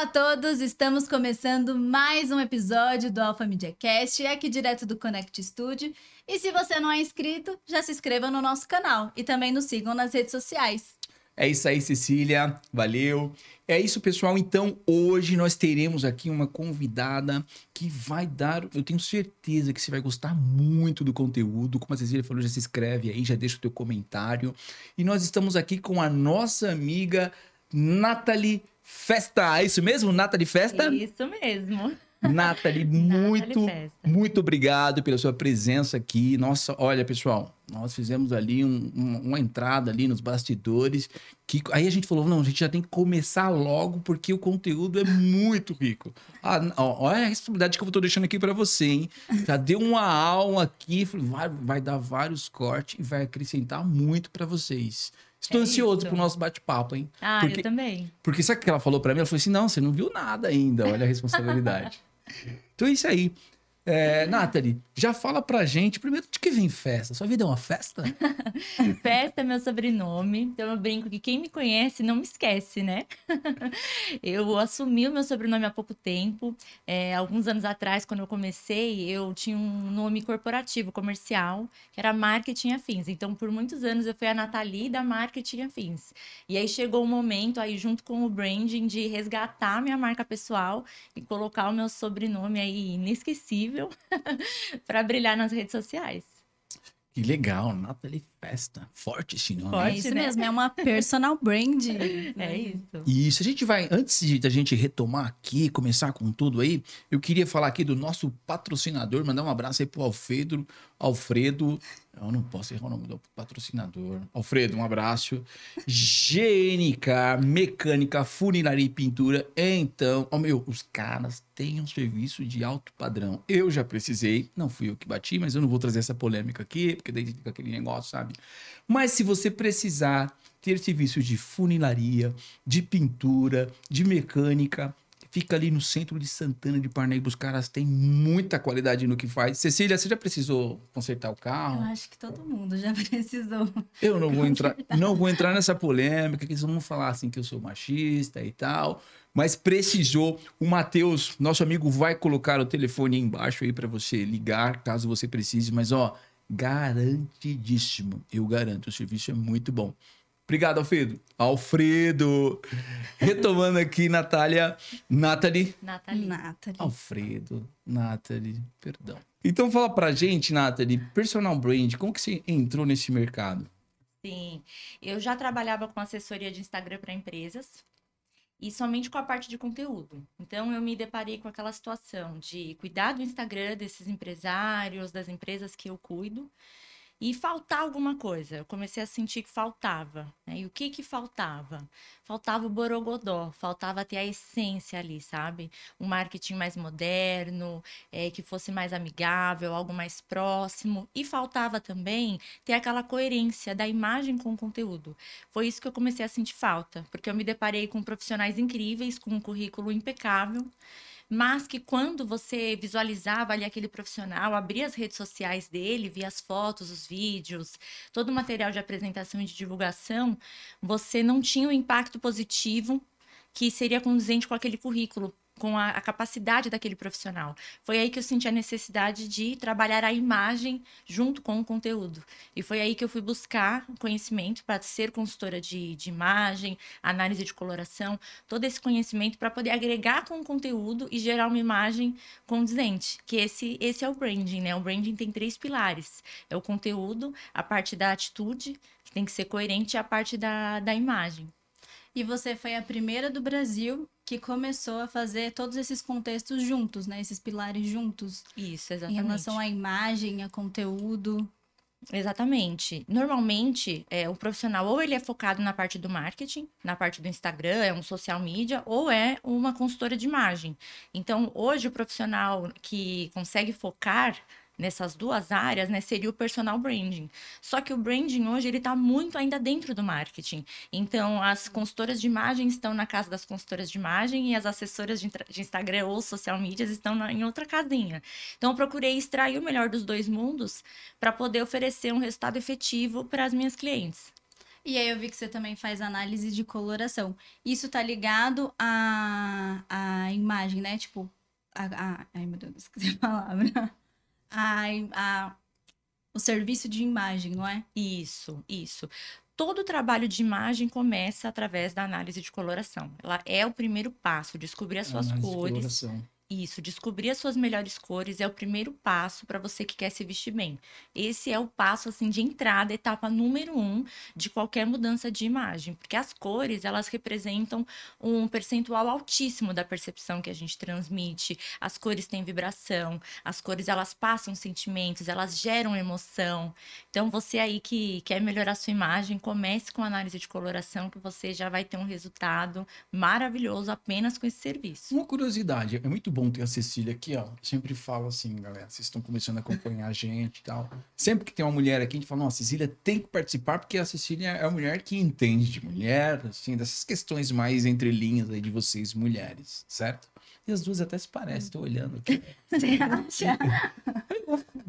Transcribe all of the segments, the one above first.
Olá a todos, estamos começando mais um episódio do Alpha Media Cast, aqui direto do Connect Studio. E se você não é inscrito, já se inscreva no nosso canal e também nos sigam nas redes sociais. É isso aí, Cecília. Valeu. É isso, pessoal. Então, hoje nós teremos aqui uma convidada que vai dar. Eu tenho certeza que você vai gostar muito do conteúdo. Como a Cecília falou, já se inscreve aí, já deixa o teu comentário. E nós estamos aqui com a nossa amiga Nathalie Festa. É isso mesmo, Nathalie Festa? Isso mesmo. Nathalie, muito, muito obrigado pela sua presença aqui. Nossa, olha, pessoal, nós fizemos ali um, um, uma entrada ali nos bastidores. Que, aí a gente falou, não, a gente já tem que começar logo, porque o conteúdo é muito rico. Ah, olha a responsabilidade que eu estou deixando aqui para você, hein? Já deu uma aula aqui, vai, vai dar vários cortes e vai acrescentar muito para vocês. Estou é ansioso pro nosso bate-papo, hein? Ah, porque, eu também. Porque sabe o que ela falou para mim? Ela falou assim: não, você não viu nada ainda, olha a responsabilidade. Então é isso aí. É, Nathalie, já fala pra gente, primeiro, de que vem festa? Sua vida é uma festa? festa é meu sobrenome, então eu brinco que quem me conhece não me esquece, né? eu assumi o meu sobrenome há pouco tempo. É, alguns anos atrás, quando eu comecei, eu tinha um nome corporativo, comercial, que era Marketing Afins. Então, por muitos anos, eu fui a Nathalie da Marketing Afins. E aí chegou o momento, aí junto com o branding, de resgatar minha marca pessoal e colocar o meu sobrenome aí inesquecível para brilhar nas redes sociais. Que legal, Nathalie Festa. Forte esse nome. Forte, é isso né? mesmo, é uma personal brand. é isso. Isso, a gente vai, antes de a gente retomar aqui, começar com tudo aí, eu queria falar aqui do nosso patrocinador, mandar um abraço aí pro Alfredo, Alfredo, eu não posso errar o nome do patrocinador. Alfredo, um abraço. GNK, mecânica, funilaria e pintura. Então, oh meu, os caras têm um serviço de alto padrão. Eu já precisei, não fui eu que bati, mas eu não vou trazer essa polêmica aqui, porque daí fica aquele negócio, sabe? Mas se você precisar ter serviço de funilaria, de pintura, de mecânica, Fica ali no centro de Santana de Parnaíba. Os caras têm muita qualidade no que faz. Cecília, você já precisou consertar o carro? Eu acho que todo mundo já precisou. Eu não vou entrar, não vou entrar nessa polêmica, que eles vão falar assim que eu sou machista e tal. Mas precisou. O Matheus, nosso amigo, vai colocar o telefone aí embaixo aí para você ligar, caso você precise. Mas, ó, garantidíssimo. Eu garanto, o serviço é muito bom. Obrigado, Alfredo. Alfredo. Retomando aqui, Natália. Nathalie. Nathalie. Nathalie. Alfredo. Nathalie. Perdão. Então fala pra gente, Nathalie, personal brand, como que você entrou nesse mercado? Sim, eu já trabalhava com assessoria de Instagram para empresas e somente com a parte de conteúdo. Então eu me deparei com aquela situação de cuidar do Instagram desses empresários, das empresas que eu cuido e faltar alguma coisa. Eu comecei a sentir que faltava. Né? E o que que faltava? Faltava o borogodó, faltava ter a essência ali, sabe? Um marketing mais moderno, é, que fosse mais amigável, algo mais próximo. E faltava também ter aquela coerência da imagem com o conteúdo. Foi isso que eu comecei a sentir falta, porque eu me deparei com profissionais incríveis, com um currículo impecável mas que quando você visualizava ali aquele profissional, abria as redes sociais dele, via as fotos, os vídeos, todo o material de apresentação e de divulgação, você não tinha o impacto positivo que seria condizente com aquele currículo com a, a, capacidade daquele profissional. Foi aí que eu senti a necessidade de trabalhar a imagem junto com o conteúdo. E foi aí que eu fui buscar conhecimento para ser consultora de, de imagem, análise de coloração, todo esse conhecimento para poder agregar com o conteúdo e gerar uma imagem condizente. Que esse, esse é o branding, né? O branding tem três pilares: é o conteúdo, a parte da atitude, que tem que ser coerente, e a parte da, da imagem. E você foi a primeira do Brasil que começou a fazer todos esses contextos juntos, né? Esses pilares juntos. Isso, exatamente. Em relação à imagem, a conteúdo. Exatamente. Normalmente, é, o profissional ou ele é focado na parte do marketing, na parte do Instagram, é um social media, ou é uma consultora de imagem. Então, hoje, o profissional que consegue focar nessas duas áreas, né, seria o personal branding. Só que o branding hoje ele está muito ainda dentro do marketing. Então, as consultoras de imagem estão na casa das consultoras de imagem e as assessoras de, de Instagram ou social media estão na, em outra casinha. Então, eu procurei extrair o melhor dos dois mundos para poder oferecer um resultado efetivo para as minhas clientes. E aí eu vi que você também faz análise de coloração. Isso tá ligado à, à imagem, né? Tipo, a, a, ai meu Deus, esqueci a palavra. A, a, o serviço de imagem, não é? Isso, isso. Todo o trabalho de imagem começa através da análise de coloração. Ela é o primeiro passo, descobrir as suas de cores. coloração. Isso, descobrir as suas melhores cores é o primeiro passo para você que quer se vestir bem. Esse é o passo assim de entrada, etapa número um de qualquer mudança de imagem, porque as cores elas representam um percentual altíssimo da percepção que a gente transmite. As cores têm vibração, as cores elas passam sentimentos, elas geram emoção. Então você aí que quer melhorar sua imagem, comece com análise de coloração que você já vai ter um resultado maravilhoso apenas com esse serviço. Uma curiosidade, é muito bom ter a Cecília aqui, ó. Sempre falo assim, galera, vocês estão começando a acompanhar a gente e tal. Sempre que tem uma mulher aqui, a gente fala, não, a Cecília tem que participar, porque a Cecília é a mulher que entende de mulher, assim, dessas questões mais entre linhas aí de vocês, mulheres, certo? E as duas até se parecem, tô olhando aqui. Você acha?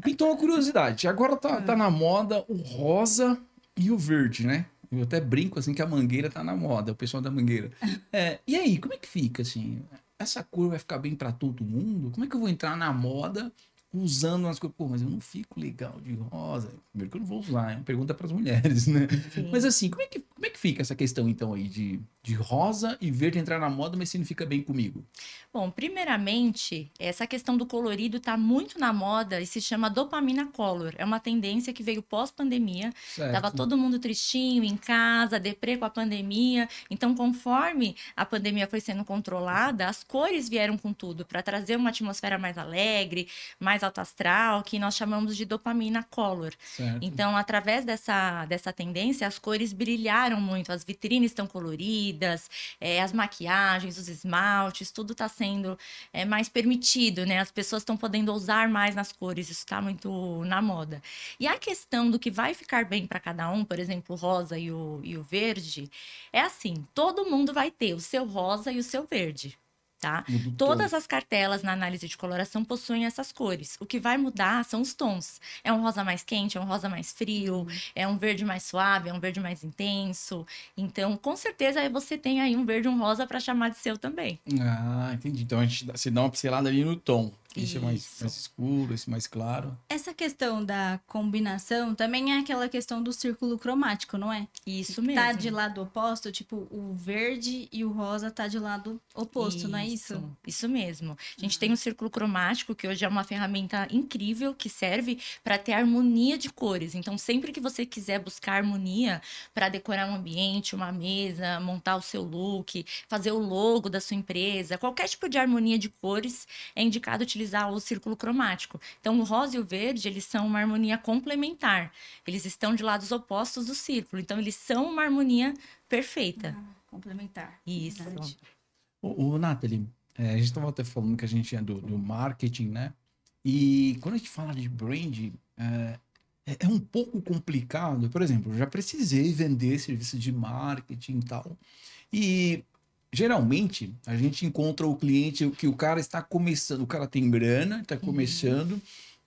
Então, uma curiosidade, agora tá, tá na moda o rosa e o verde, né? Eu até brinco assim que a mangueira tá na moda, o pessoal da mangueira. É, e aí, como é que fica assim? Essa cor vai ficar bem pra todo mundo? Como é que eu vou entrar na moda usando umas coisas? Pô, mas eu não fico legal de rosa. Primeiro que eu não vou usar, é uma pergunta pras mulheres, né? Sim. Mas assim, como é que, como é que fica essa questão então aí de, de rosa e verde entrar na moda, mas se não fica bem comigo? Bom, primeiramente, essa questão do colorido está muito na moda e se chama dopamina color. É uma tendência que veio pós-pandemia. Tava todo mundo tristinho em casa, deprê com a pandemia. Então, conforme a pandemia foi sendo controlada, as cores vieram com tudo para trazer uma atmosfera mais alegre, mais alto astral, que nós chamamos de dopamina color. Certo. Então, através dessa, dessa tendência, as cores brilharam muito, as vitrines estão coloridas, é, as maquiagens, os esmaltes, tudo está sendo é, mais permitido, né? As pessoas estão podendo usar mais nas cores, isso está muito na moda. E a questão do que vai ficar bem para cada um, por exemplo, o rosa e o, e o verde, é assim: todo mundo vai ter o seu rosa e o seu verde. Tá? Todas as cartelas na análise de coloração possuem essas cores. O que vai mudar são os tons. É um rosa mais quente, é um rosa mais frio, é um verde mais suave, é um verde mais intenso. Então, com certeza, aí você tem aí um verde e um rosa para chamar de seu também. Ah, entendi. Então a gente você dá uma pincelada ali no tom. Esse é mais, Isso. mais escuro, esse mais claro. Essa questão da combinação também é aquela questão do círculo cromático, não é? Isso mesmo. Tá de lado oposto, tipo, o verde e o rosa tá de lado oposto, não é isso? Isso mesmo. A gente tem um círculo cromático, que hoje é uma ferramenta incrível que serve para ter harmonia de cores. Então, sempre que você quiser buscar harmonia para decorar um ambiente, uma mesa, montar o seu look, fazer o logo da sua empresa, qualquer tipo de harmonia de cores, é indicado utilizar o círculo cromático. Então, o rosa e o verde, eles são uma harmonia complementar. Eles estão de lados opostos do círculo. Então, eles são uma harmonia perfeita. Ah, complementar. Isso. Verdade. O, o Nathalie, é, a gente estava até falando que a gente é do, do marketing, né? E quando a gente fala de brand, é, é- é um pouco complicado. Por exemplo, eu já precisei vender serviços de marketing e tal. E geralmente a gente encontra o cliente que o cara está começando, o cara tem grana, está começando.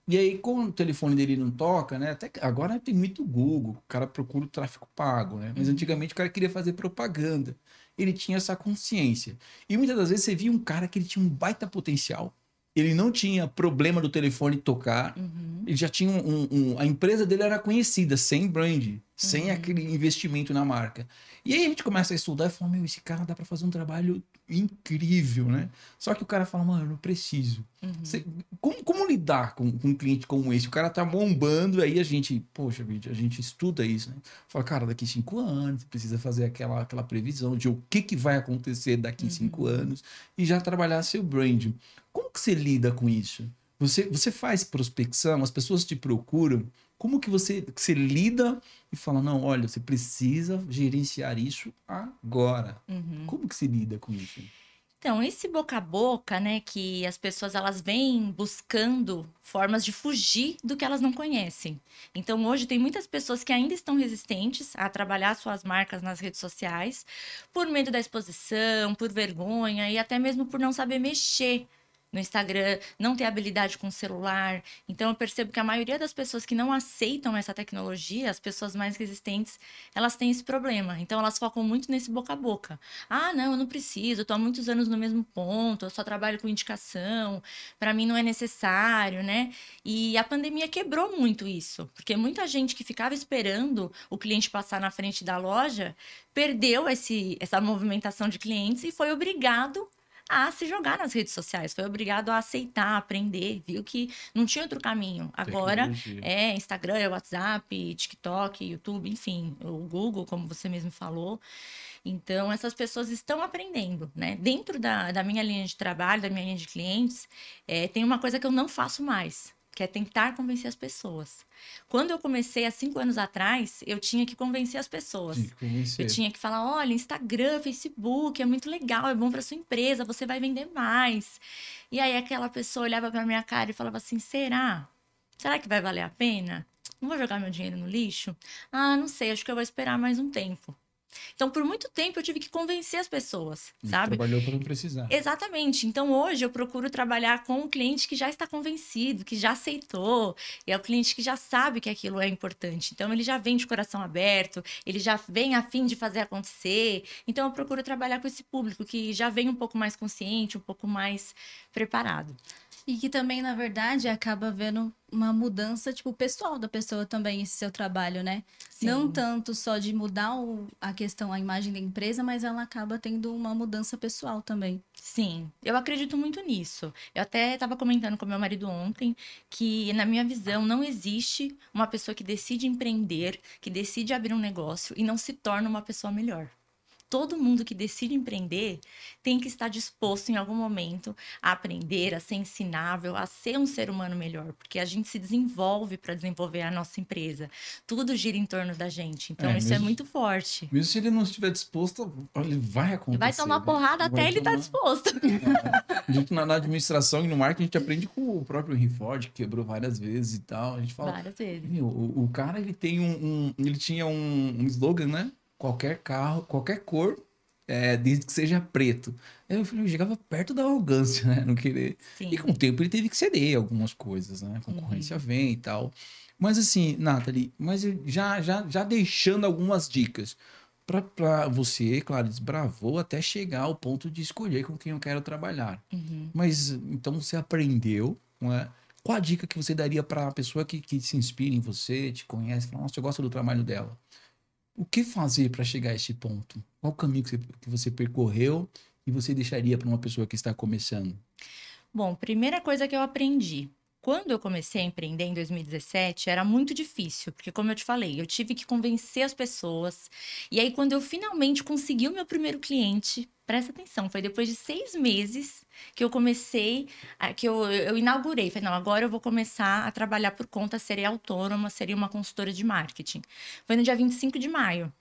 E aí, como o telefone dele não toca, né? Até agora tem muito Google, o cara procura o tráfego pago, né? Mas antigamente o cara queria fazer propaganda. Ele tinha essa consciência. E muitas das vezes você via um cara que ele tinha um baita potencial. Ele não tinha problema do telefone tocar. Uhum. Ele já tinha um, um- A empresa dele era conhecida, sem brand, sem Uhum. aquele investimento na marca. E aí a gente começa a estudar e fala: Meu, esse cara dá pra fazer um trabalho incrível, né? Só que o cara fala: Mano, eu não preciso. Uhum. Você- como, como lidar com, com um cliente como esse? O cara tá bombando, aí a gente, poxa, a gente estuda isso, né? Fala, cara, daqui cinco anos, precisa fazer aquela, aquela previsão de o que, que vai acontecer daqui cinco anos e já trabalhar seu brand. Como que você lida com isso? Você, você faz prospecção, as pessoas te procuram. Como que você, que você lida e fala, não, olha, você precisa gerenciar isso agora. Uhum. Como que se lida com isso? Então, esse boca a boca, né, que as pessoas elas vêm buscando formas de fugir do que elas não conhecem. Então, hoje tem muitas pessoas que ainda estão resistentes a trabalhar suas marcas nas redes sociais, por medo da exposição, por vergonha e até mesmo por não saber mexer no Instagram, não ter habilidade com o celular. Então eu percebo que a maioria das pessoas que não aceitam essa tecnologia, as pessoas mais resistentes, elas têm esse problema. Então elas focam muito nesse boca a boca. Ah, não, eu não preciso, eu tô há muitos anos no mesmo ponto, eu só trabalho com indicação, para mim não é necessário, né? E a pandemia quebrou muito isso, porque muita gente que ficava esperando o cliente passar na frente da loja perdeu esse, essa movimentação de clientes e foi obrigado a se jogar nas redes sociais, foi obrigado a aceitar, aprender, viu que não tinha outro caminho. Agora é Instagram, é WhatsApp, TikTok, YouTube, enfim, o Google, como você mesmo falou. Então, essas pessoas estão aprendendo, né? Dentro da, da minha linha de trabalho, da minha linha de clientes, é, tem uma coisa que eu não faço mais, que é tentar convencer as pessoas. Quando eu comecei há cinco anos atrás, eu tinha que convencer as pessoas. Convencer. Eu tinha que falar: olha, Instagram, Facebook, é muito legal, é bom para sua empresa, você vai vender mais. E aí aquela pessoa olhava para minha cara e falava assim: será? Será que vai valer a pena? Não vou jogar meu dinheiro no lixo? Ah, não sei, acho que eu vou esperar mais um tempo. Então, por muito tempo, eu tive que convencer as pessoas, e sabe? Trabalhou para não precisar. Exatamente. Então, hoje, eu procuro trabalhar com um cliente que já está convencido, que já aceitou. E é o cliente que já sabe que aquilo é importante. Então, ele já vem de coração aberto, ele já vem a fim de fazer acontecer. Então, eu procuro trabalhar com esse público que já vem um pouco mais consciente, um pouco mais preparado. E que também, na verdade, acaba vendo uma mudança, tipo, pessoal da pessoa também, esse seu trabalho, né? Sim. Não tanto só de mudar o, a questão, a imagem da empresa, mas ela acaba tendo uma mudança pessoal também. Sim, eu acredito muito nisso. Eu até estava comentando com meu marido ontem que, na minha visão, não existe uma pessoa que decide empreender, que decide abrir um negócio e não se torna uma pessoa melhor todo mundo que decide empreender tem que estar disposto em algum momento a aprender, a ser ensinável, a ser um ser humano melhor, porque a gente se desenvolve para desenvolver a nossa empresa. Tudo gira em torno da gente. Então, é, isso é mesmo, é muito forte. Mesmo se ele não estiver disposto, ele vai acontecer. Vai tomar né? porrada vai até ele estar tá disposto. É. A gente, na, administração e no marketing, a gente aprende com o próprio Henry Ford, que quebrou várias vezes e tal. A gente fala. Várias vezes. O, o cara, ele tem um, um. ele tinha um, um slogan, né? Qualquer carro, qualquer cor, é, desde que seja preto. Aí eu falei, chegava perto da arrogância, né? Não querer. Sim. E com o tempo ele teve que ceder algumas coisas, né? A concorrência uhum. vem e tal. Mas assim, Nathalie, mas já, já, já deixando algumas dicas para você, claro, desbravou até chegar ao ponto de escolher com quem eu quero trabalhar. Uhum. Mas então você aprendeu, não é? Qual a dica que você daria para a pessoa que, que se inspira em você, te conhece, fala, nossa, eu gosto do trabalho dela? O que fazer para chegar a esse ponto? Qual o caminho que você, que você percorreu e você deixaria para uma pessoa que está começando? Bom, primeira coisa que eu aprendi. Quando eu comecei a empreender em 2017, era muito difícil, porque, como eu te falei, eu tive que convencer as pessoas. E aí, quando eu finalmente consegui o meu primeiro cliente, presta atenção, foi depois de seis meses que eu comecei, que eu, eu inaugurei. Falei, não, agora eu vou começar a trabalhar por conta, serei autônoma, seria uma consultora de marketing. Foi no dia 25 de maio.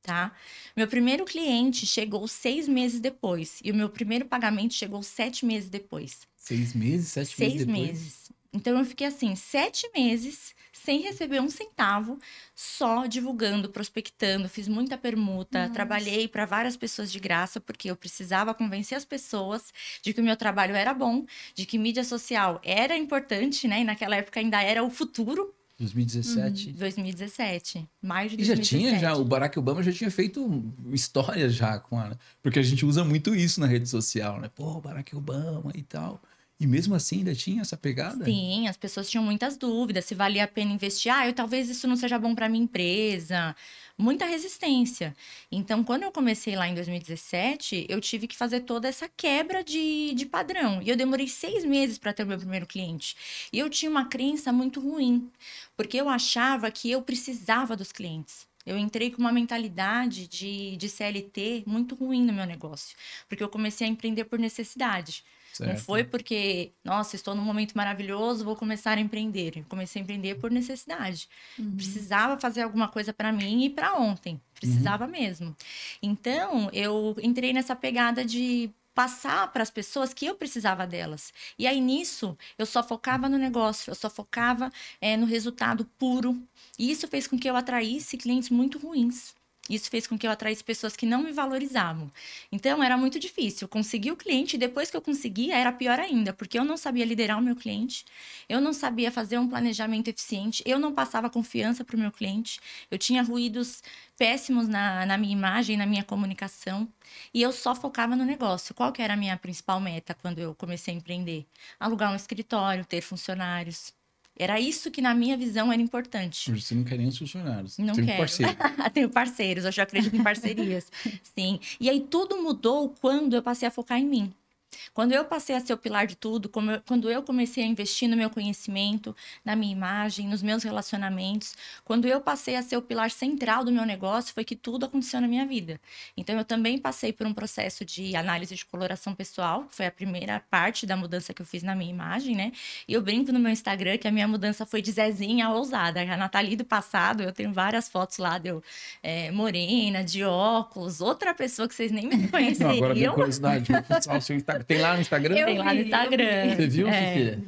Tá? Meu primeiro cliente chegou seis meses depois e o meu primeiro pagamento chegou sete meses depois. Seis meses, sete seis meses? Seis meses. Então eu fiquei assim, sete meses sem receber um centavo, só divulgando, prospectando, fiz muita permuta, Nossa. trabalhei para várias pessoas de graça, porque eu precisava convencer as pessoas de que o meu trabalho era bom, de que mídia social era importante, né? E naquela época ainda era o futuro, 2017. Uhum, 2017. Mais de 2017. E já tinha, já, o Barack Obama já tinha feito história já com a. Porque a gente usa muito isso na rede social, né? Pô, Barack Obama e tal. E mesmo assim ainda tinha essa pegada? Sim, as pessoas tinham muitas dúvidas se valia a pena investir. Ah, eu, talvez isso não seja bom para minha empresa. Muita resistência. Então, quando eu comecei lá em 2017, eu tive que fazer toda essa quebra de, de padrão. E eu demorei seis meses para ter o meu primeiro cliente. E eu tinha uma crença muito ruim, porque eu achava que eu precisava dos clientes. Eu entrei com uma mentalidade de, de CLT muito ruim no meu negócio, porque eu comecei a empreender por necessidade. Certo. Não foi porque, nossa, estou num momento maravilhoso, vou começar a empreender. Eu comecei a empreender por necessidade. Uhum. Precisava fazer alguma coisa para mim e para ontem. Precisava uhum. mesmo. Então, eu entrei nessa pegada de passar para as pessoas que eu precisava delas. E aí nisso, eu só focava no negócio, eu só focava é, no resultado puro. E isso fez com que eu atraísse clientes muito ruins. Isso fez com que eu atraísse pessoas que não me valorizavam. Então, era muito difícil. Conseguir o cliente, e depois que eu conseguia, era pior ainda, porque eu não sabia liderar o meu cliente, eu não sabia fazer um planejamento eficiente, eu não passava confiança para o meu cliente, eu tinha ruídos péssimos na, na minha imagem, na minha comunicação, e eu só focava no negócio. Qual que era a minha principal meta quando eu comecei a empreender? Alugar um escritório, ter funcionários, era isso que, na minha visão, era importante. Você não quer nem os funcionários. Não um quero. parceiro. Tenho parceiros, eu já acredito em parcerias. Sim. E aí tudo mudou quando eu passei a focar em mim. Quando eu passei a ser o pilar de tudo, como eu- quando eu comecei a investir no meu conhecimento, na minha imagem, nos meus relacionamentos, quando eu passei a ser o pilar central do meu negócio, foi que tudo aconteceu na minha vida. Então, eu também passei por um processo de análise de coloração pessoal, que foi a primeira parte da mudança que eu fiz na minha imagem, né? E eu brinco no meu Instagram que a minha mudança foi de Zezinha a ousada. A Nathalie do passado, eu tenho várias fotos lá, deu é, morena, de óculos, outra pessoa que vocês nem me Não, conheceriam. agora tem curiosidade. O seu Instagram. Tem lá no Instagram? Eu Tem lá no Instagram. Você viu, É. Cecília?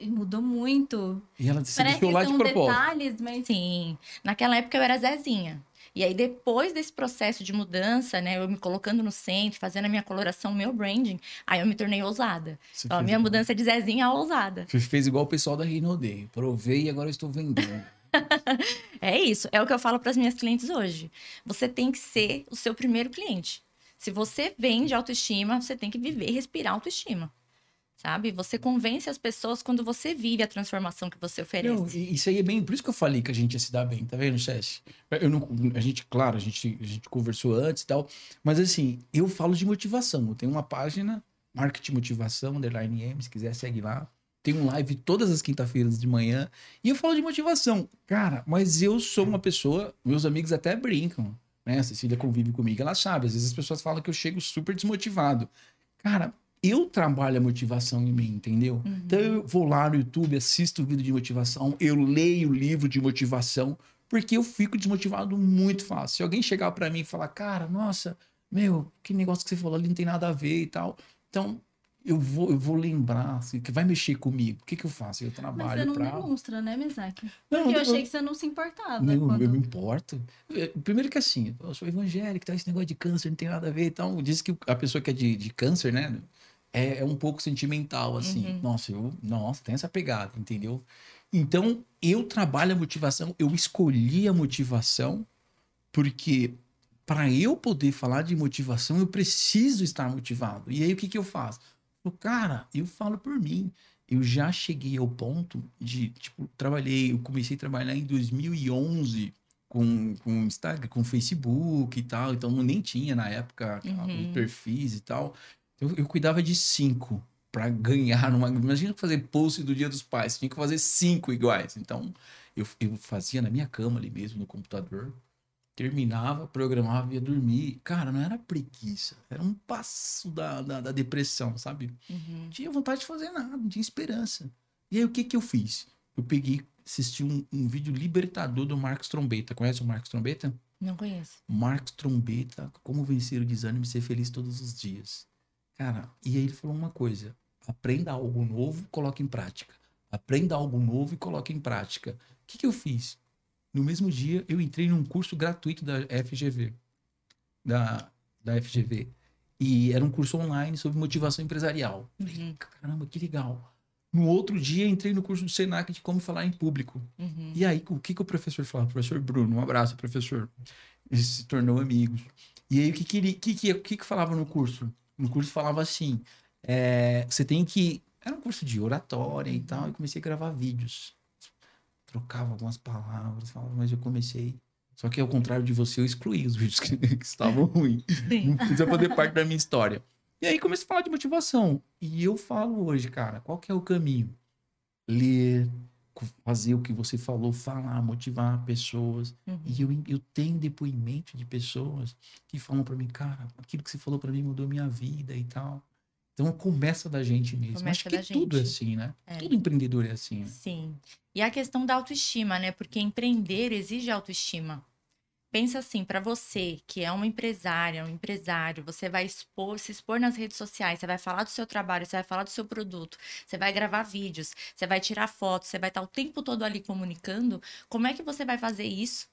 E Mudou muito. E ela se Parece deixou que lá de propósito. detalhes, mas Sim, naquela época eu era Zezinha. E aí, depois desse processo de mudança, né, eu me colocando no centro, fazendo a minha coloração, o meu branding, aí eu me tornei ousada. Você Então, a minha igual- mudança é de Zezinha a ousada. Você fez igual o pessoal da Rinode. Provei e agora eu estou vendendo. É isso, é o que eu falo para as minhas clientes hoje. Você tem que ser o seu primeiro cliente. Se você vende autoestima, você tem que viver e respirar autoestima. Sabe? Você convence as pessoas quando você vive a transformação que você oferece. Não, isso aí é bem. Por isso que eu falei que a gente ia se dar bem, tá vendo, Chess? Eu não, a gente, claro, a gente, a gente conversou antes e tal. Mas assim, eu falo de motivação. Eu tenho uma página, Marketing Motivação, underline M, se quiser, segue lá. Tem um live todas as quinta-feiras de manhã. E eu falo de motivação. Cara, mas eu sou uma pessoa. Meus amigos até brincam, né? A Cecília convive comigo, ela sabe. Às vezes as pessoas falam que eu chego super desmotivado. Cara, eu trabalho a motivação em mim, entendeu? Uhum. Então eu vou lá no YouTube, assisto vídeo de motivação, eu leio livro de motivação, porque eu fico desmotivado muito fácil. Se alguém chegar pra mim e falar, cara, nossa, meu, que negócio que você falou ali não tem nada a ver e tal. Então, eu vou, eu vou lembrar, assim, que vai mexer comigo. O que, que eu faço? Eu mas você trabalho não pra. demonstra, né, Mesaque? Não, Porque eu eu- achei que você não se importava. Não, quando... eu me importo. É, Primeiro que assim, eu sou evangélico, tá? esse negócio de câncer não tem nada a ver. Então, diz que a pessoa que é de, de câncer, né? É, é um pouco sentimental, assim. Uhum. Nossa, eu, nossa, tem essa pegada, entendeu? Então, eu trabalho a motivação, eu escolhi a motivação, porque para eu poder falar de motivação, eu preciso estar motivado. E aí, o que, que eu faço? Cara, eu falo por mim. Eu já cheguei ao ponto de, tipo, trabalhei, eu comecei a trabalhar em 2011 com, com Instagram, com Facebook e tal, então nem tinha na época Uhum. perfis e tal. Eu, eu cuidava de cinco para ganhar numa. Imagina fazer post do Dia dos Pais, tinha que fazer cinco iguais. Então, eu, eu fazia na minha cama ali mesmo, no computador, terminava, programava ia dormir. Cara, não era preguiça, era um passo da, da, da depressão, sabe? Uhum. Não tinha vontade de fazer nada, não tinha esperança. E aí, o que que eu fiz? Eu peguei, assisti um, um vídeo libertador do Marcos Trombeta. Conhece o Marcos Trombeta? Não conheço. Marcos Trombeta, como vencer o desânimo e ser feliz todos os dias. Cara, e aí ele falou uma coisa: aprenda algo novo, coloque em prática. Aprenda algo novo e coloque em prática. O que, que eu fiz? No mesmo dia, eu entrei num curso gratuito da FGV. Da, da FGV. E era um curso online sobre motivação empresarial. Falei, Uhum. caramba, que legal. No outro dia, entrei no curso do Senac de como falar em público. Uhum. E aí, o que, que o professor falava? Professor Bruno, um abraço, professor. Ele se tornou amigos. E aí, o que que, ele, que, que, que, que falava no curso? No curso falava assim: é, você tem que. Era um curso de oratória e tal, e comecei a gravar vídeos. Trocava algumas palavras, falava, mas eu comecei. Só que ao contrário de você, eu excluí os vídeos que, que estavam ruins. Não precisa fazer parte da minha história. E aí comecei a falar de motivação. E eu falo hoje, cara, qual que é o caminho? Ler, fazer o que você falou, falar, motivar pessoas. Uhum. E eu, eu tenho depoimento de pessoas que falam pra mim, cara, aquilo que você falou pra mim mudou minha vida e tal. Então começa da gente mesmo. Começa Acho que da tudo é assim, né? É. Todo empreendedor é assim, né? Sim. E a questão da autoestima, né? Porque empreender exige autoestima. Pensa assim, para você que é uma empresária, um empresário, você vai expor, se expor nas redes sociais, você vai falar do seu trabalho, você vai falar do seu produto, você vai gravar vídeos, você vai tirar fotos, você vai estar o tempo todo ali comunicando. Como é que você vai fazer isso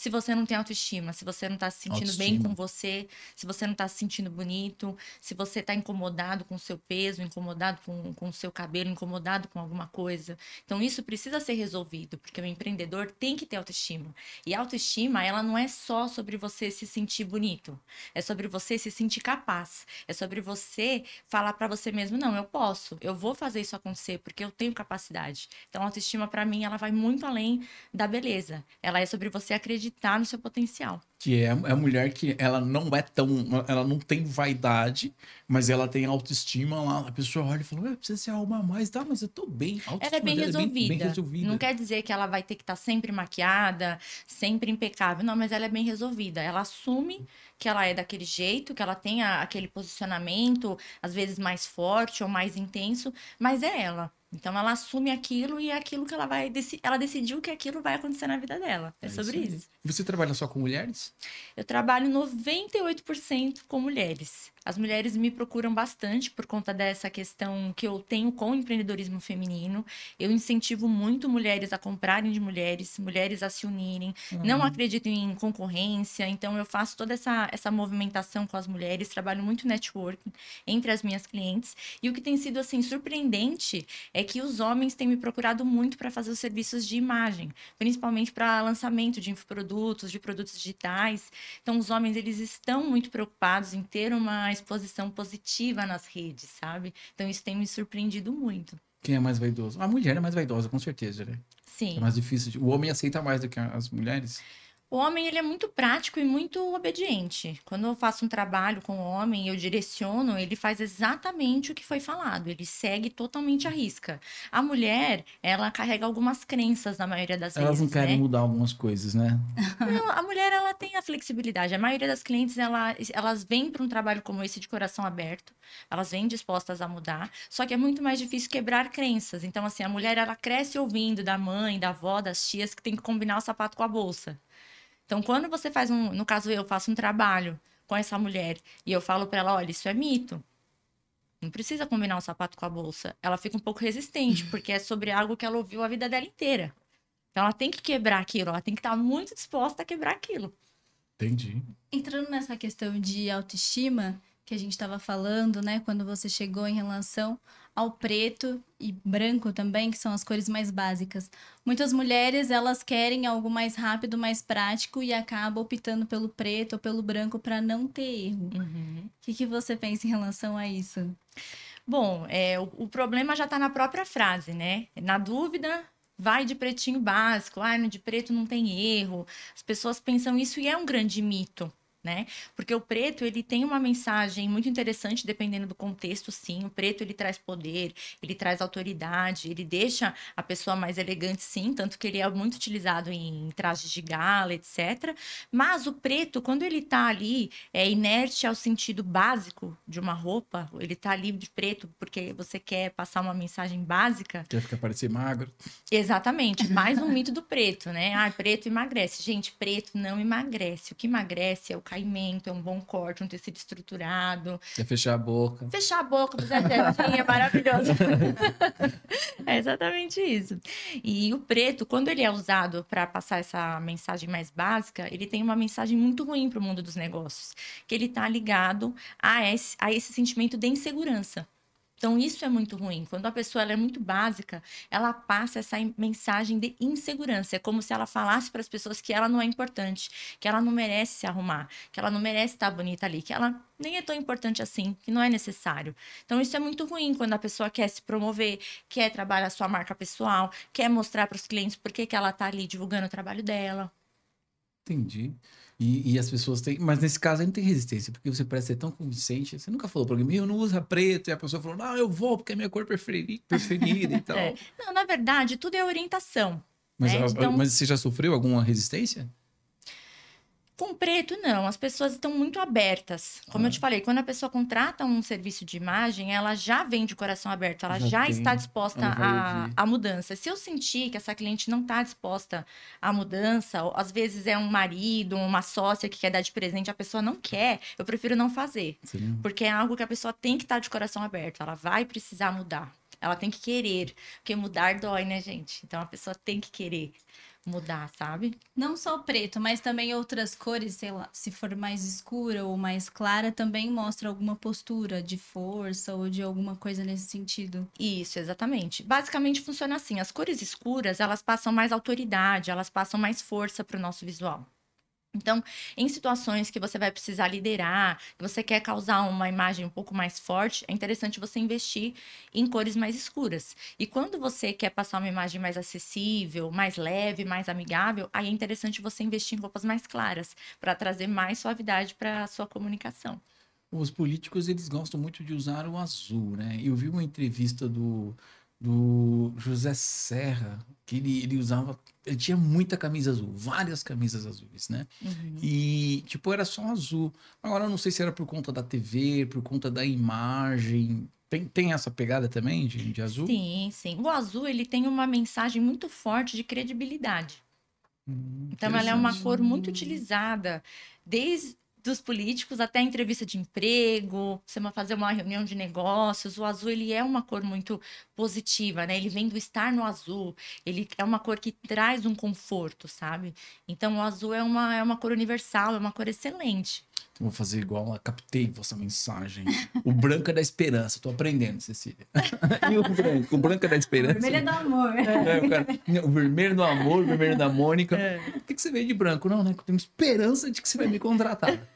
se você não tem autoestima, se você não tá se sentindo bem Autoestima. com você, se você não tá se sentindo bonito, se você tá incomodado com o seu peso, incomodado com, com o seu cabelo, incomodado com alguma coisa. Então, isso precisa ser resolvido, porque o empreendedor tem que ter autoestima. E a autoestima, ela não é só sobre você se sentir bonito, é sobre você se sentir capaz, é sobre você falar pra você mesmo, não, eu posso, eu vou fazer isso acontecer, porque eu tenho capacidade. Então, a autoestima, pra mim, ela vai muito além da beleza. Ela é sobre você acreditar no seu potencial. Que é a mulher que ela não é tão. Ela não tem vaidade, mas ela tem autoestima lá. A pessoa olha e fala: Ué, precisa se arrumar mais, tá? Mas eu tô bem. Ela é bem resolvida. bem resolvida. Não quer dizer que ela vai ter que estar sempre maquiada, sempre impecável. Não, mas ela é bem resolvida. Ela assume que ela é daquele jeito, que ela tem a- aquele posicionamento, às vezes mais forte ou mais intenso, mas é ela. Então ela assume aquilo e é aquilo que ela vai ela decidiu que aquilo vai acontecer na vida dela. É, sobre aí. isso. Você trabalha só com mulheres? Eu trabalho 98% com mulheres. As mulheres me procuram bastante por conta dessa questão que eu tenho com o empreendedorismo feminino. Eu incentivo muito mulheres a comprarem de mulheres, mulheres a se unirem. Não acredito em concorrência, então eu faço toda essa, essa movimentação com as mulheres, trabalho muito networking entre as minhas clientes. E o que tem sido assim surpreendente é que os homens têm me procurado muito para fazer os serviços de imagem, principalmente para lançamento de infoprodutos, de produtos digitais. Então os homens eles estão muito preocupados em ter uma exposição positiva nas redes, sabe? Então isso tem me surpreendido muito. Quem é mais vaidoso? A mulher é mais vaidosa, com certeza, né? Sim. É mais difícil. de- O homem aceita mais do que as mulheres. O homem ele é muito prático e muito obediente. Quando eu faço um trabalho com o homem, eu direciono, ele faz exatamente o que foi falado. Ele segue totalmente a risca. A mulher, ela carrega algumas crenças na maioria das Elas vezes, não querem né? mudar algumas coisas, né? Não, a mulher ela tem a flexibilidade. A maioria das clientes ela, elas vêm para um trabalho como esse de coração aberto. Elas vêm dispostas a mudar. Só que é muito mais difícil quebrar crenças. Então assim, a mulher ela cresce ouvindo da mãe, da avó, das tias que tem que combinar o sapato com a bolsa. Então quando você faz um, no caso eu faço um trabalho com essa mulher e eu falo para ela, olha, isso é mito. Não precisa combinar o sapato com a bolsa. Ela fica um pouco resistente, porque é sobre algo que ela ouviu a vida dela inteira. Então ela tem que quebrar aquilo, ela tem que estar muito disposta a quebrar aquilo. Entendi. Entrando nessa questão de autoestima que a gente estava falando, né, quando você chegou em relação ao preto e branco também, que são as cores mais básicas. Muitas mulheres, elas querem algo mais rápido, mais prático e acabam optando pelo preto ou pelo branco para não ter erro. O que, que você pensa em relação a isso? Bom, é, o, o problema já está na própria frase, né? Na dúvida, vai de pretinho básico. Ah, de preto não tem erro. As pessoas pensam isso e é um grande mito. Né? Porque o preto ele tem uma mensagem muito interessante dependendo do contexto, sim. O preto ele traz poder, ele traz autoridade, ele deixa a pessoa mais elegante, sim, tanto que ele é muito utilizado em trajes de gala, etc. Mas o preto, quando ele tá ali, é inerte ao sentido básico de uma roupa, ele tá ali de preto porque você quer passar uma mensagem básica. Quer ficar parecer magro? Exatamente, mais um mito do preto, né? Ah, preto emagrece. Gente, preto não emagrece. O que emagrece é o caimento, é um bom corte, um tecido estruturado. Quer fechar a boca? Fechar a boca, fazer certinho, é maravilhoso. é exatamente isso. E o preto, quando ele é usado para passar essa mensagem mais básica, ele tem uma mensagem muito ruim para o mundo dos negócios, que ele está ligado a esse, a esse sentimento de insegurança. Então, isso é muito ruim. Quando a pessoa é muito básica, ela passa essa mensagem de insegurança. É como se ela falasse para as pessoas que ela não é importante, que ela não merece se arrumar, que ela não merece estar bonita ali, que ela nem é tão importante assim, que não é necessário. Então, isso é muito ruim quando a pessoa quer se promover, quer trabalhar a sua marca pessoal, quer mostrar para os clientes por que que ela está ali divulgando o trabalho dela. Entendi. E, e as pessoas têm. Mas nesse caso aí não tem resistência, porque você parece ser tão convincente. Você nunca falou pra alguém, meu, não usa preto. E a pessoa falou, não, eu vou, porque é minha cor preferi- preferida e tal. É. Não, na verdade, tudo é orientação. Mas, É, a- então- mas você já sofreu alguma resistência? Com preto, não. As pessoas estão muito abertas. Como eu Ah. te falei, quando a pessoa contrata um serviço de imagem, ela já vem de coração aberto, ela Já já, tem, está disposta à, ouvir. à mudança. Se eu sentir que essa cliente não está disposta à mudança, ou às vezes é um marido, uma sócia que quer dar de presente, a pessoa não quer, eu prefiro não fazer. Não- Porque é algo que a pessoa tem que estar de coração aberto, ela vai precisar mudar. Ela tem que querer, porque mudar dói, né, gente? Então a pessoa tem que querer. Mudar, sabe? Não só o preto, mas também outras cores, sei lá, se for mais escura ou mais clara, também mostra alguma postura de força ou de alguma coisa nesse sentido. Isso, exatamente. Basicamente funciona assim: as cores escuras, elas passam mais autoridade, elas passam mais força para o nosso visual. Então, em situações que você vai precisar liderar, que você quer causar uma imagem um pouco mais forte, é interessante você investir em cores mais escuras. E quando você quer passar uma imagem mais acessível, mais leve, mais amigável, aí é interessante você investir em roupas mais claras, para trazer mais suavidade para a sua comunicação. Os políticos, eles gostam muito de usar o azul, né? Eu vi uma entrevista do, do José Serra, que ele, ele usava. Ele tinha muita camisa azul, várias camisas azuis, né? Uhum. E, tipo, era só azul. Agora, eu não sei se era por conta da TV, por conta da imagem. Tem, tem essa pegada também de, de azul? Sim, sim. O azul, ele tem uma mensagem muito forte de credibilidade. Hum, Então, ela é uma cor muito utilizada desde dos políticos até entrevista de emprego, você vai fazer uma reunião de negócios. O azul ele é uma cor muito positiva, né? Ele vem do estar no azul. Ele é uma cor que traz um conforto, sabe? Então o azul é uma, é uma cor universal, é uma cor excelente. Vou fazer igual, a captei vossa mensagem. O branco é da esperança. Tô aprendendo, Cecília. e o branco? O branco é da esperança? Vermelho é do amor. É, o, cara, o vermelho do amor, o vermelho da Mônica. É. Por que, que você veio de branco? Não, né? Eu tenho esperança de que você vai me contratar.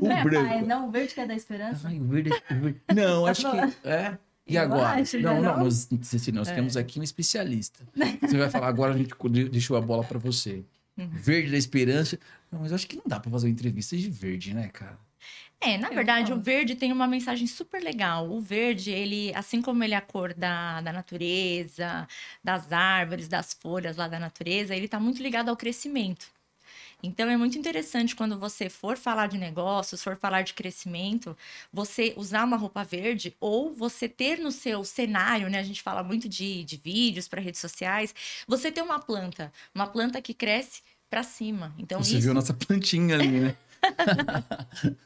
O Não é, branco. pai, não, o verde que é da esperança. Ai, o verde, o verde. Não, acho que. É. E Eu agora? acho, não, não, não? nós, Cecília, nós É. temos aqui um especialista. Você vai falar, agora a gente deixou a bola pra você. Uhum. Verde da esperança. Não, mas eu acho que não dá pra fazer uma entrevista de verde, né, cara? É, na Eu verdade, o verde tem uma mensagem super legal. O verde, ele, assim como ele é a cor da, da natureza, das árvores, das folhas lá da natureza, ele tá muito ligado ao crescimento. Então é muito interessante quando você for falar de negócios, for falar de crescimento, você usar uma roupa verde ou você ter no seu cenário, né? A gente fala muito de, de vídeos para redes sociais, você ter uma planta, uma planta que cresce para cima. Então Você isso viu a nossa plantinha ali, né?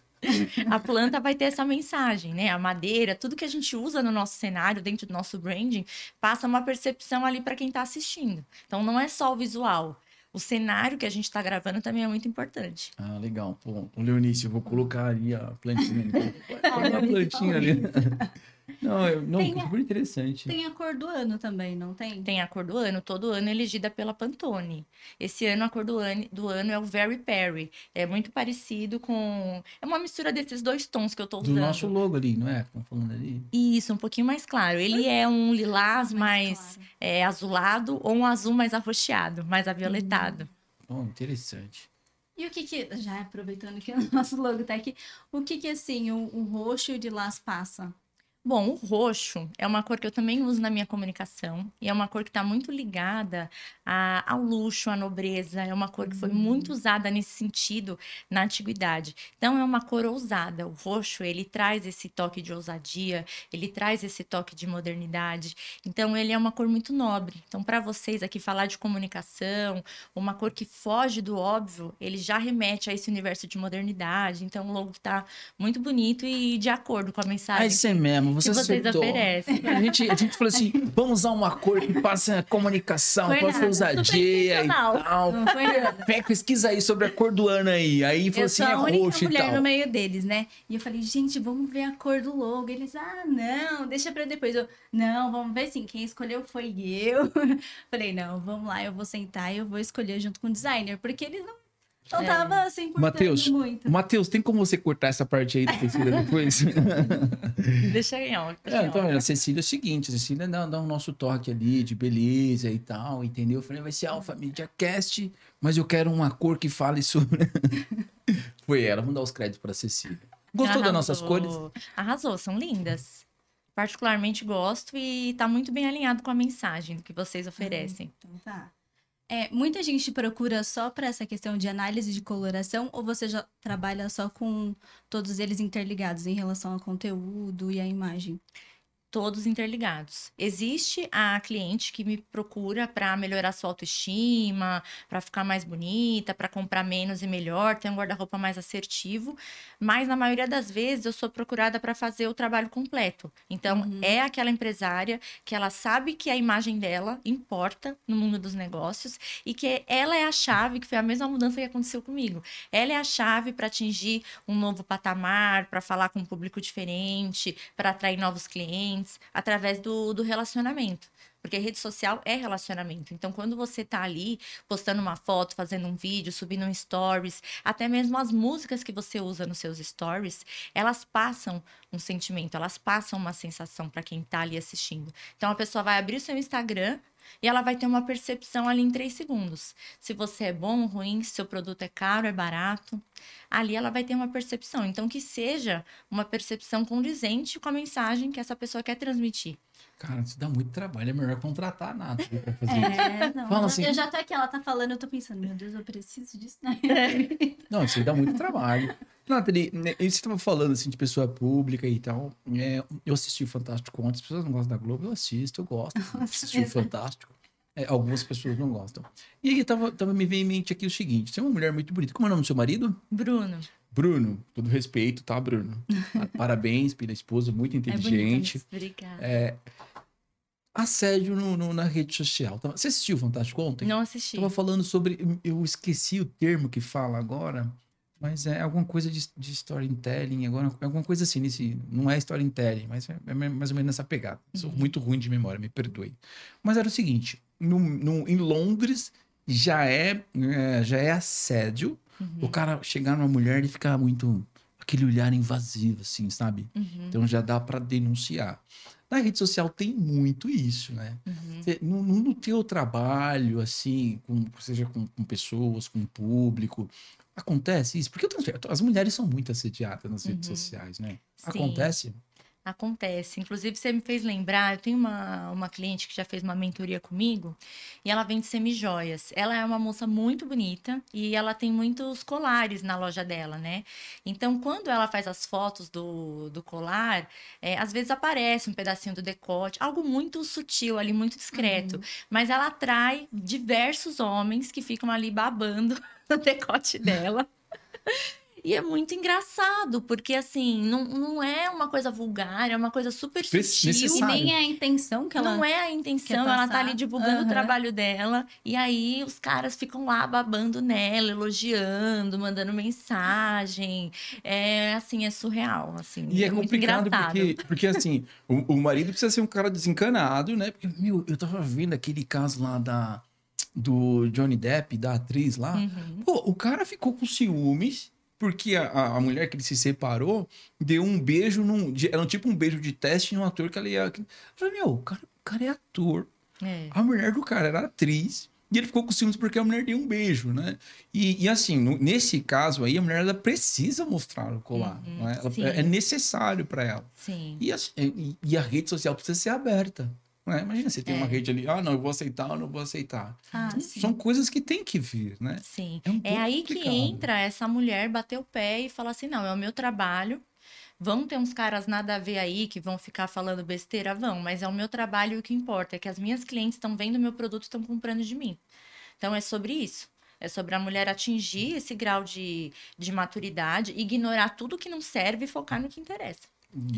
a planta vai ter essa mensagem, né? A madeira, tudo que a gente usa no nosso cenário, dentro do nosso branding, passa uma percepção ali para quem está assistindo. Então não é só o visual. O cenário que a gente está gravando também é muito importante. Ah, legal. O Leonício, eu vou colocar ali a plantinha. Põe a plantinha ali. Não, eu, não Tem a- super interessante. Tem a cor do ano também, não tem? Tem a cor do ano, todo ano elegida pela Pantone. Esse ano a cor do ano, do ano é o Very Perry. É muito parecido com. É uma mistura desses dois tons que eu tô Do usando. nosso logo ali, não é? Estão falando ali. Isso, um pouquinho mais claro. Ele é um lilás mais, claro. é, azulado ou um azul mais arroxeado, mais avioletado. Bom, interessante. E o que que, já aproveitando que o nosso logo tá aqui, o que que assim, o, o roxo e o de las passa? Bom, o roxo é uma cor que eu também uso na minha comunicação e é uma cor que está muito ligada a- ao luxo, à nobreza. É uma cor que foi muito usada nesse sentido na antiguidade. Então, é uma cor ousada. O roxo, ele traz esse toque de ousadia, ele traz esse toque de modernidade. Então, ele é uma cor muito nobre. Então, para vocês aqui falar de comunicação, uma cor que foge do óbvio, ele já remete a esse universo de modernidade. Então, o logo está muito bonito e de acordo com a mensagem isso é mesmo, você acertou. oferecem. A gente, a gente falou assim: vamos usar uma cor que passa comunicação, Foi passa nada, ousadia e tal. Não foi nada. Pega, pesquisa aí sobre a cor do ano aí. Aí falou Eu assim: é a roxo e mulher tal. no meio deles, né? E eu falei, gente, vamos ver a cor do logo. Eles, ah, não, deixa pra depois. Eu, não, vamos ver sim, quem escolheu foi eu. falei, não, vamos lá, eu vou sentar e eu vou escolher junto com o designer, porque eles não não É. tava assim importando Matheus, muito. Matheus, tem como você cortar essa parte aí da Cecília depois? Deixa aí, ó. É, então, a Cecília é o seguinte, a Cecília dá, dá o nosso toque ali de beleza e tal, entendeu? Eu falei, vai ser Alpha Media Cast, mas eu quero uma cor que fale sobre... Foi ela, vamos dar os créditos pra Cecília. Gostou das nossas cores? Arrasou, são lindas. Particularmente gosto e tá muito bem alinhado com a mensagem do que vocês oferecem. Então tá. É, muita gente procura só para essa questão de análise de coloração ou você já trabalha só com todos eles interligados em relação ao conteúdo e à imagem? Todos interligados. Existe a cliente que me procura para melhorar sua autoestima, para ficar mais bonita, para comprar menos e melhor, ter um guarda-roupa mais assertivo, mas na maioria das vezes eu sou procurada para fazer o trabalho completo. Então, Uhum. é aquela empresária que ela sabe que a imagem dela importa no mundo dos negócios e que ela é a chave, que foi a mesma mudança que aconteceu comigo. Ela é a chave para atingir um novo patamar, para falar com um público diferente, para atrair novos clientes, através do, do relacionamento. Porque rede social é relacionamento. Então, quando você tá ali postando uma foto, fazendo um vídeo, subindo um stories, até mesmo as músicas que você usa nos seus stories, elas passam um sentimento, elas passam uma sensação para quem tá ali assistindo. Então, a pessoa vai abrir o seu Instagram e ela vai ter uma percepção ali em três segundos. Se você é bom ou ruim, se seu produto é caro, é barato. Ali ela vai ter uma percepção. Então, que seja uma percepção condizente com a mensagem que essa pessoa quer transmitir. Cara, isso dá muito trabalho. É melhor contratar nada pra fazer isso. É, não. Fala eu- assim. Eu já tô aqui, ela tá falando, eu tô pensando, meu Deus, eu preciso disso, né? Não, isso aí dá muito trabalho. Nathalie, né, você estava falando assim de pessoa pública e tal. É, eu assisti o Fantástico ontem. As pessoas não gostam da Globo, eu assisto, eu gosto. Assisti o Fantástico. É, algumas pessoas não gostam. E aí tava, tava me veio em mente aqui o seguinte: você é uma mulher muito bonita. Como é o nome do seu marido? Bruno. Bruno, todo respeito, tá, Bruno? Parabéns pela esposa, muito É inteligente. mesmo. Obrigada. Assédio no, no- na rede social. Você assistiu o Fantástico ontem? Não assisti. Tava falando sobre. Eu esqueci o termo que fala agora, mas é alguma coisa de, de storytelling, agora, alguma coisa assim, nesse, não é storytelling, mas é, é mais ou menos nessa pegada. Sou Uhum. muito ruim de memória, me perdoe. Mas era o seguinte: no, no- em Londres já é, é, já é assédio o Uhum, cara chegar numa mulher e ficar muito. aquele olhar invasivo, assim, sabe? uhum, Então já dá pra denunciar. Na rede social tem muito isso, né? uhum. Cê- No, no- teu trabalho, assim, com- seja com, com pessoas, com público, acontece isso? Porque as mulheres são muito assediadas nas redes Uhum. sociais, né? Sim. Acontece? Acontece. Inclusive, você me fez lembrar, eu tenho uma, uma cliente que já fez uma mentoria comigo e ela vende semijoias. Ela é uma moça muito bonita e ela tem muitos colares na loja dela, né? Então, quando ela faz as fotos do, do colar, é, às vezes aparece um pedacinho do decote, algo muito sutil ali, muito discreto. Mas ela atrai diversos homens que ficam ali babando no decote dela. E é muito engraçado, porque assim, não, não é uma coisa vulgar, é uma coisa super sutil. E nem é a intenção que ela... Não é a intenção, ela tá ali divulgando Aham. o trabalho dela. E aí os caras ficam lá babando nela, elogiando, mandando mensagem. É assim, é surreal, assim. E é, muito complicado porque, porque, assim, o, o marido precisa ser um cara desencanado, né? Porque, meu, eu tava vendo aquele caso lá da, do Johnny Depp, da atriz lá. Uhum. Pô, o cara ficou com ciúmes porque a, a- a mulher que ele se separou deu um beijo num. Era um tipo um beijo de teste num ator que ela ia. Eu falei, meu, o cara, o cara é ator. É. A mulher do cara era atriz. E ele ficou com ciúmes porque a mulher deu um beijo, né? E, e assim, no- nesse caso aí, a mulher ela precisa mostrar o colar. Uhum, não é? Ela- sim. é necessário para ela. Sim. E, as- e- e a rede social precisa ser aberta. Não é? Imagina, você tem É. uma rede ali, ah, não, eu vou aceitar, eu não vou aceitar. Ah, Então. São coisas que tem que vir, né? Sim. É um É aí que complicado. entra essa mulher bater o pé e falar assim: não, é o meu trabalho. Vão ter uns caras nada a ver aí que vão ficar falando besteira? Vão, mas é o meu trabalho e o que importa é que as minhas clientes estão vendo o meu produto e estão comprando de mim. Então é sobre isso. É sobre a mulher atingir esse grau de, de maturidade, ignorar tudo que não serve e focar no que interessa.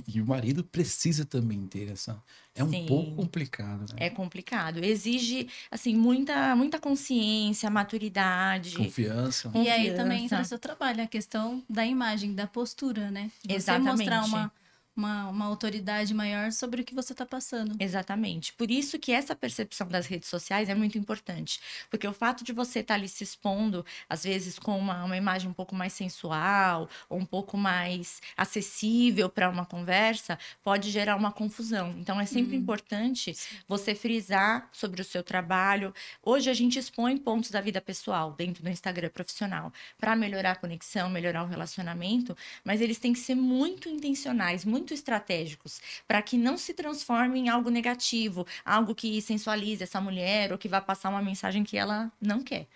E, o marido precisa também ter essa. É um Sim. pouco complicado, né? É complicado. Exige, assim, muita, muita consciência, maturidade. Confiança. E aí Confiança. também entra o seu trabalho, a questão da imagem, da postura, né? Você Exatamente. mostrar uma, uma, uma autoridade maior sobre o que você tá passando. Exatamente. Por isso que essa percepção das redes sociais é muito importante. Porque o fato de você estar ali se expondo, às vezes com uma, uma imagem um pouco mais sensual, ou um pouco mais acessível para uma conversa, pode gerar uma confusão. Então é sempre importante você frisar sobre o seu trabalho. Hoje a gente expõe pontos da vida pessoal dentro do Instagram profissional para melhorar a conexão, melhorar o relacionamento, mas eles têm que ser muito intencionais, muito estratégicos, para que não se transforme em algo negativo, algo que sensualize essa mulher ou que vá passar uma mensagem que ela não quer.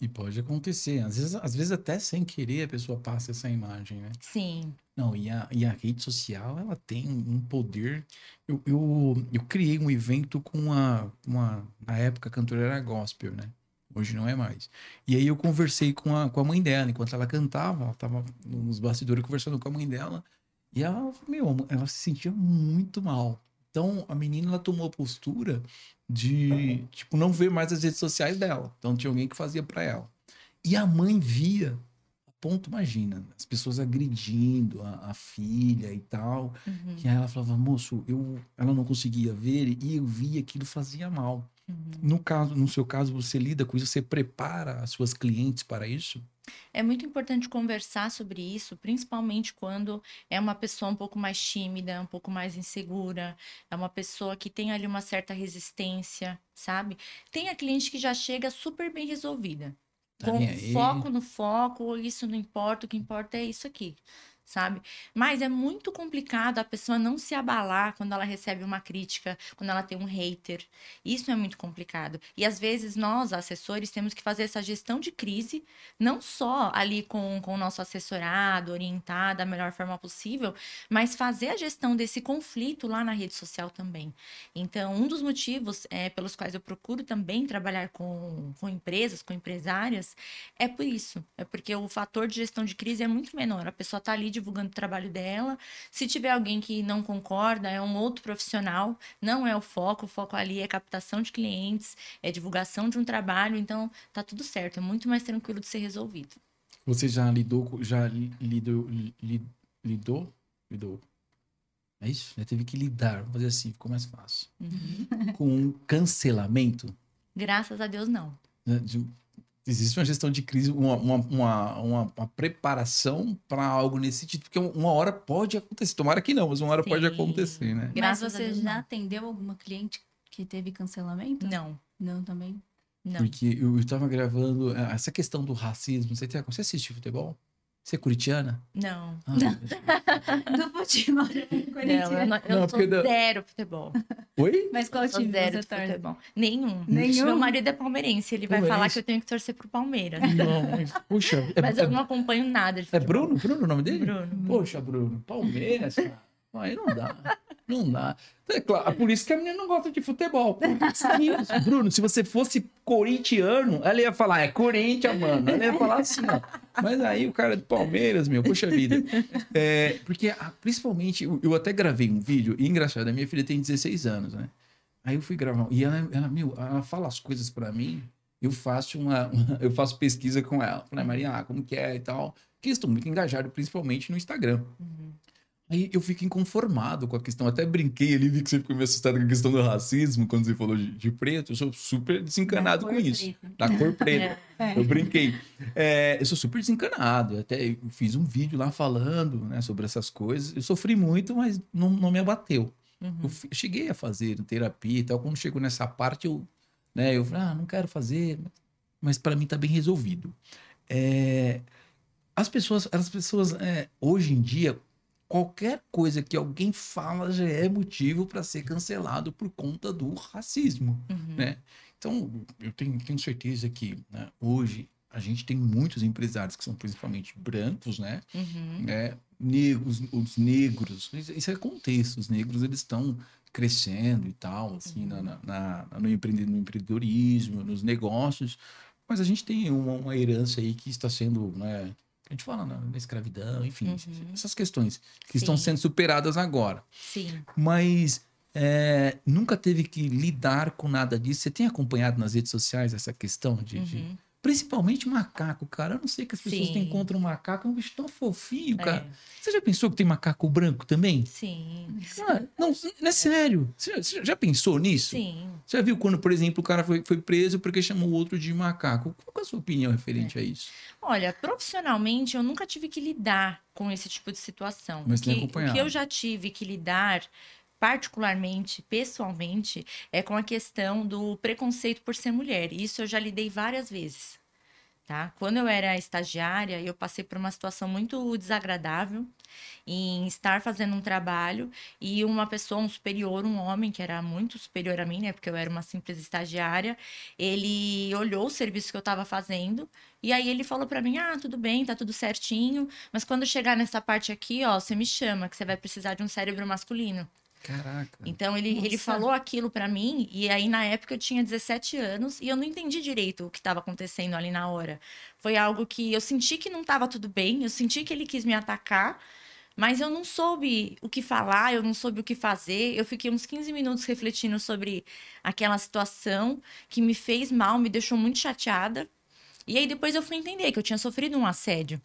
E pode acontecer. Às vezes, às vezes até sem querer a pessoa passa essa imagem, né? Sim. Não, e a, e a rede social, ela tem um poder. Eu, eu, eu criei um evento com uma, uma. Na época, a cantora era gospel, né? Hoje não é mais. E aí eu conversei com a, com a mãe dela, enquanto ela cantava, ela tava nos bastidores conversando com a mãe dela. E ela, meu, ela se sentia muito mal. Então a menina ela tomou a postura de, tipo, não ver mais as redes sociais dela. Então tinha alguém que fazia para ela. E a mãe via ponto, imagina, as pessoas agredindo a, a filha e tal. Uhum. E aí ela falava, moço, eu, ela não conseguia ver e eu via que aquilo fazia mal. Uhum. No caso, no seu caso, você lida com isso, você prepara as suas clientes para isso? É muito importante conversar sobre isso, principalmente quando é uma pessoa um pouco mais tímida, um pouco mais insegura, é uma pessoa que tem ali uma certa resistência, sabe? Tem a cliente que já chega super bem resolvida. Tá com foco no foco, isso não importa, o que importa é isso aqui, sabe? Mas é muito complicado a pessoa não se abalar quando ela recebe uma crítica, quando ela tem um hater. Isso é muito complicado. E às vezes nós, assessores, temos que fazer essa gestão de crise, não só ali com, com o nosso assessorado, orientar da melhor forma possível, mas fazer a gestão desse conflito lá na rede social também. Então, um dos motivos é, pelos quais eu procuro também trabalhar com, com empresas, com empresárias, é por isso. É porque o fator de gestão de crise é muito menor. A pessoa está ali divulgando o trabalho dela. Se tiver alguém que não concorda, é um outro profissional, não é o foco. O foco ali é captação de clientes, é divulgação de um trabalho. Então, tá tudo certo. É muito mais tranquilo de ser resolvido. Você já lidou, já li- lidou, li- lidou, lidou. É isso? Já teve que lidar, vamos fazer assim, ficou mais fácil. Uhum. Com um cancelamento, Graças a Deus, não. né, de- existe uma gestão de crise, uma, uma, uma, uma- uma preparação para algo nesse sentido, porque uma hora pode acontecer, tomara que não, mas uma hora pode Sim. acontecer, né? Graças Mas a você Deus, já não. atendeu alguma cliente que teve cancelamento? Não, Não, também. não. Porque eu estava gravando eh, essa questão do racismo, você, tem, você assiste futebol? Você é curitiana? Não. Ah, Do futebol. Não, eu, não, eu Não, sou da- zero futebol. Oi? Mas qual time zero você torce? futebol. Nenhum. Nenhum? Meu marido é palmeirense, ele vai falar Palmeirense. que eu tenho que torcer pro Palmeiras. Não, mas, puxa, é, Mas é- eu não acompanho nada de é futebol. Bruno? Bruno o nome dele? Bruno. Poxa, Bruno, Palmeiras, cara. Aí não dá. Não dá. É claro, por isso que a menina não gosta de futebol. Bruno, se você fosse corintiano, ela ia falar, é Corinthians, mano. Ela ia falar assim, ó. Mas aí o cara de Palmeiras, meu, poxa vida. É, porque, ah, principalmente, eu, até gravei um vídeo, e engraçado, a minha filha tem 16 anos, né? Aí eu fui gravar, e ela, ela, meu, ela fala as coisas pra mim, eu faço uma, uma- eu faço pesquisa com ela. Falei, Maria, ah, como que é e tal. Porque eles estão muito engajados, principalmente no Instagram. Uhum. Aí eu fico inconformado com a questão. Até brinquei ali, vi que você ficou meio assustado com a questão do racismo, quando você falou de, de preto. Eu sou super desencanado com isso. Da cor preta. É. Eu brinquei. É, eu sou super desencanado. Até fiz um vídeo lá falando né, sobre essas coisas. Eu sofri muito, mas não, não me abateu. Uhum. Eu cheguei a fazer terapia e tal. Quando chegou nessa parte, eu, né, eu falei, ah, não quero fazer. Mas para mim tá bem resolvido. É, as pessoas, as pessoas é, hoje em dia, qualquer coisa que alguém fala já é motivo para ser cancelado por conta do racismo Uhum. né? Então, eu tenho, tenho certeza que né, hoje a gente tem muitos empresários que são principalmente brancos, né? Uhum. né? Negros, os negros, isso é contexto, os negros eles estão crescendo e tal, assim, na, na- na- no, no empreendedorismo, nos negócios, mas a gente tem uma, uma herança aí que está sendo, né? A gente fala na, na escravidão, enfim, Uhum. essas questões que estão Sim. sendo superadas agora Sim. mas é, nunca teve que lidar com nada disso. Você tem acompanhado nas redes sociais essa questão de, de- Uhum. Principalmente macaco, cara. Eu não sei que as pessoas Sim. encontram um macaco, é um bicho tão fofinho, cara. É. Você já pensou que tem macaco branco também? Sim. Não, não é sério. Você já, já pensou nisso? Sim. Você já viu quando, por exemplo, o cara foi, foi preso porque chamou o outro de macaco? Qual é a sua opinião referente É. a isso? Olha, profissionalmente eu nunca tive que lidar com esse tipo de situação. Mas o, tem que, o acompanhado. que eu já tive que lidar, particularmente, pessoalmente, é com a questão do preconceito por ser mulher. Isso eu já lidei várias vezes. tá? Quando eu era estagiária, eu passei por uma situação muito desagradável em estar fazendo um trabalho e uma pessoa, um superior, um homem que era muito superior a mim, né? Porque eu era uma simples estagiária, ele olhou o serviço que eu estava fazendo e aí ele falou para mim: "Ah, tudo bem, tá tudo certinho, mas quando chegar nessa parte aqui, ó, você me chama que você vai precisar de um cérebro masculino". Caraca. Então ele, ele falou aquilo pra mim e aí na época eu tinha 17 anos e eu não entendi direito o que estava acontecendo ali na hora. Foi algo que eu senti que não estava tudo bem, eu senti que ele quis me atacar, mas eu não soube o que falar, eu não soube o que fazer. Eu fiquei uns 15 minutos refletindo sobre aquela situação que me fez mal, me deixou muito chateada. E aí depois eu fui entender que eu tinha sofrido um assédio,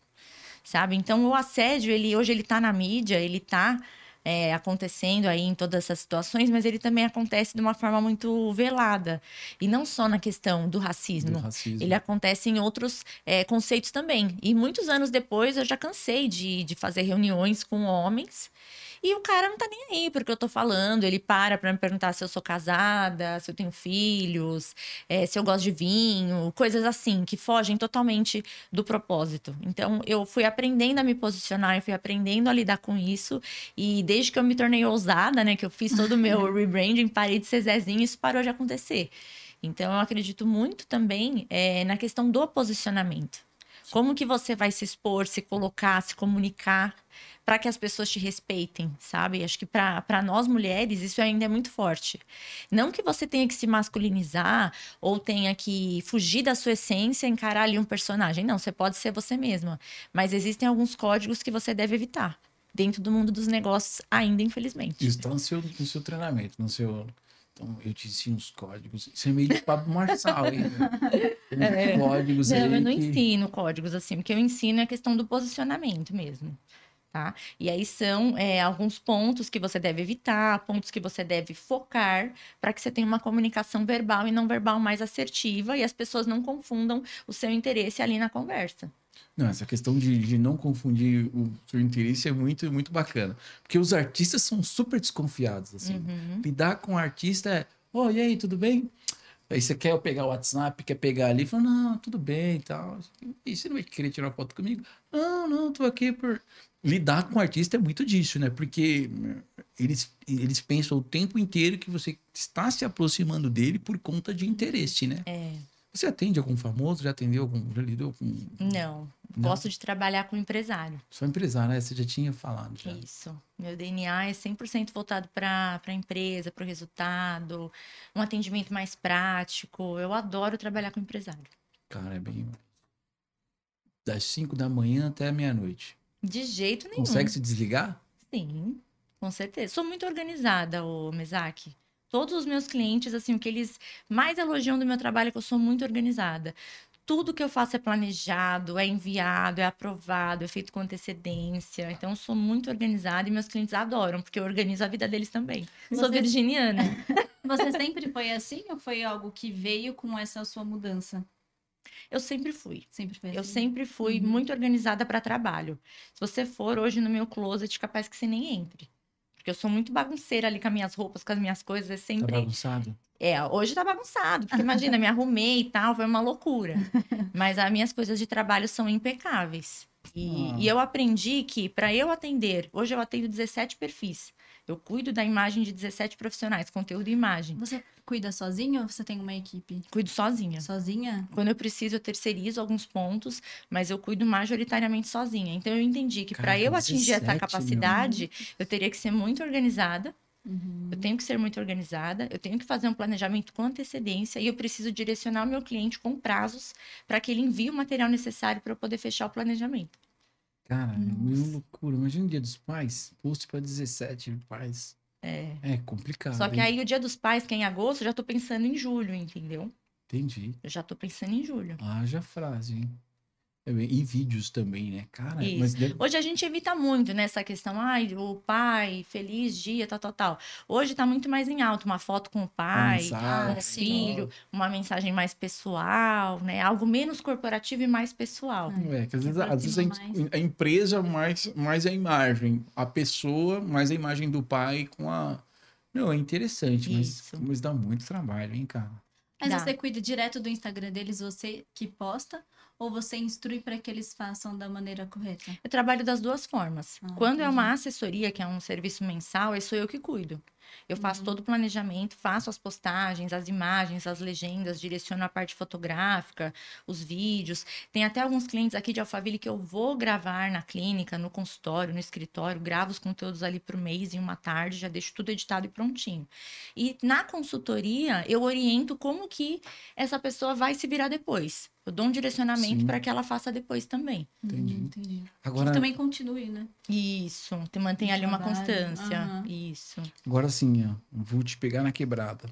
sabe? Então o assédio, ele hoje ele tá na mídia, ele tá é, acontecendo aí em todas essas situações, mas ele também acontece de uma forma muito velada. E não só na questão do racismo. Do racismo. Ele acontece em outros é, conceitos também. E muitos anos depois eu já cansei de, de fazer reuniões com homens. E o cara não tá nem aí porque eu tô falando. Ele para pra me perguntar se eu sou casada, se eu tenho filhos, é, se eu gosto de vinho, coisas assim, que fogem totalmente do propósito. Então, eu fui aprendendo a me posicionar, eu fui aprendendo a lidar com isso. E desde que eu me tornei ousada, né, que eu fiz todo o meu rebranding, parei de ser Zezinho, isso parou de acontecer. Então, eu acredito muito também é, na questão do posicionamento. Como que você vai se expor, se colocar, se comunicar para que as pessoas te respeitem, sabe? Acho que para nós mulheres isso ainda é muito forte. Não que você tenha que se masculinizar ou tenha que fugir da sua essência e encarar ali um personagem. Não, você pode ser você mesma. Mas existem alguns códigos que você deve evitar dentro do mundo dos negócios, ainda, infelizmente. Isso tá no seu, no seu treinamento, no seu. Então, eu te ensino os códigos. Isso é meio de Pablo Marçal, hein? É. códigos Não, aí eu não que- ensino códigos assim, porque eu ensino a questão do posicionamento mesmo. Tá? E aí são é, alguns pontos que você deve evitar, pontos que você deve focar para que você tenha uma comunicação verbal e não verbal mais assertiva e as pessoas não confundam o seu interesse ali na conversa. Não, essa questão de, de não confundir o seu interesse é muito, muito bacana. Porque os artistas são super desconfiados, assim. Uhum. Lidar com o artista é, ô, e aí, tudo bem? Aí você quer pegar o WhatsApp, quer pegar ali, fala, não, tudo bem e tal. E você não vai querer tirar uma foto comigo? Não, não, tô aqui por... Lidar com o artista é muito disso, né? Porque eh, eles, eles pensam o tempo inteiro que você está se aproximando dele por conta de interesse, né? É, Você atende algum famoso? Já atendeu algum? Já lidou com... não, Não? gosto de trabalhar com empresário. Sou empresário, né? Você já tinha falado. Já. Isso. Meu DNA é 100% voltado para a empresa, para o resultado, um atendimento mais prático. Eu adoro trabalhar com empresário. Cara, é bem... Das 5 da manhã até meia-noite. De jeito nenhum. Consegue se desligar? Sim, com certeza. Sou muito organizada, o Mesak. Todos os meus clientes, assim, o que eles mais elogiam do meu trabalho é que eu sou muito organizada. Tudo que eu faço é planejado, é enviado, é aprovado, é feito com antecedência. Então, eu sou muito organizada e meus clientes adoram, porque eu organizo a vida deles também. Sou Você- virginiana. Você sempre foi assim ou foi algo que veio com essa sua mudança? Eu sempre fui. Sempre foi assim? Eu sempre fui Uhum. muito organizada para trabalho. Se você for hoje no meu closet, capaz que você nem entre. Porque eu sou muito bagunceira ali com as minhas roupas, com as minhas coisas, é Tá sempre. bagunçado? É, hoje tá bagunçado, porque imagina, me arrumei e tal, foi uma loucura. Mas as minhas coisas de trabalho são impecáveis. E, Ah. e eu aprendi que para eu atender, hoje eu atendo 17 perfis. Eu cuido da imagem de 17 profissionais, conteúdo e imagem. Você cuida sozinho ou você tem uma equipe? Cuido sozinha. Sozinha? Quando eu preciso, eu terceirizo alguns pontos, mas eu cuido majoritariamente sozinha. Então eu entendi que para eu atingir 17, essa capacidade, eu teria que ser muito organizada. Uhum. Eu tenho que ser muito organizada, eu tenho que fazer um planejamento com antecedência e eu preciso direcionar o meu cliente com prazos para que ele envie o material necessário para eu poder fechar o planejamento. Cara, é Nossa. loucura. Imagina o dia dos pais. Post pra 17 pais. É. É complicado. Só que hein? aí o dia dos pais, que é em agosto, eu já tô pensando em julho, entendeu? Entendi. Eu já tô pensando em julho. Haja frase, hein? E vídeos também, né? Cara, Isso. mas deve... Hoje a gente evita muito, né, essa questão, ai, o pai, feliz dia, tal, tal, tal. Hoje tá muito mais em alto, uma foto com o pai, com o sim. filho, uma mensagem mais pessoal, né? Algo menos corporativo e mais pessoal. É, que às vezes, às vezes a, a empresa mais, mais a imagem, a pessoa mais a imagem do pai com a. Meu, é interessante, mas, mas dá muito trabalho, hein, cara? Mas Dá. você cuida direto do Instagram deles, você que posta? Ou você instrui para que eles façam da maneira correta? Eu trabalho das duas formas. Ah, Quando é entendi. uma assessoria, que é um serviço mensal, aí sou eu que cuido. Eu faço Uhum. todo o planejamento, faço as postagens, as imagens, as legendas, direciono a parte fotográfica, os vídeos. Tem até alguns clientes aqui de Alphaville que eu vou gravar na clínica, no consultório, no escritório, gravo os conteúdos ali por mês em uma tarde, já deixo tudo editado e prontinho. E na consultoria, eu oriento como que essa pessoa vai se virar depois. Eu dou um direcionamento para que ela faça depois também. Entendi. Hum, entendi. Agora, Que também continue, né? Isso, te mantém ali uma constância. aham. Isso. agora sim, ó, vou te pegar na quebrada.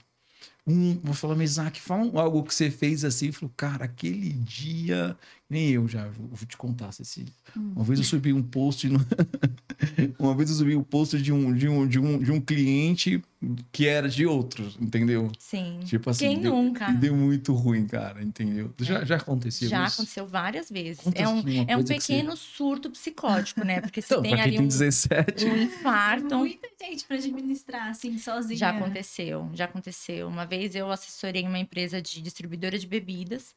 Um, vou falar, mas Isaac, fala algo que você fez assim, falou, cara, aquele dia, nem eu já, vou vou te contar, Cecília. Hum. Uma vez eu subi um post, no- uma vez eu subi um post de um, de um, de um, de um cliente que era de outros, entendeu? Sim. Tipo assim, Quem deu, nunca? deu muito ruim, cara, entendeu? Já, já aconteceu Já isso? aconteceu várias vezes. É um, assim, uma é um que você- pequeno surto psicótico, né? Porque você Então, tem pra quem ali tem um, 17, um infarto. Muita gente para administrar assim sozinha. Já aconteceu, já aconteceu. Uma vez eu assessorei uma empresa de distribuidora de bebidas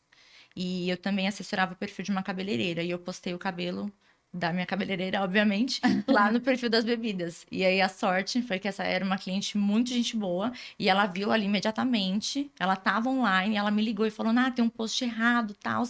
e eu também assessorava o perfil de uma cabeleireira e eu postei o cabelo da minha cabeleireira, obviamente, lá no perfil das bebidas. E aí a sorte foi que essa era uma cliente muito gente boa e ela viu ali imediatamente, ela tava online, ela me ligou e falou: "Ah, tem um post errado, tal".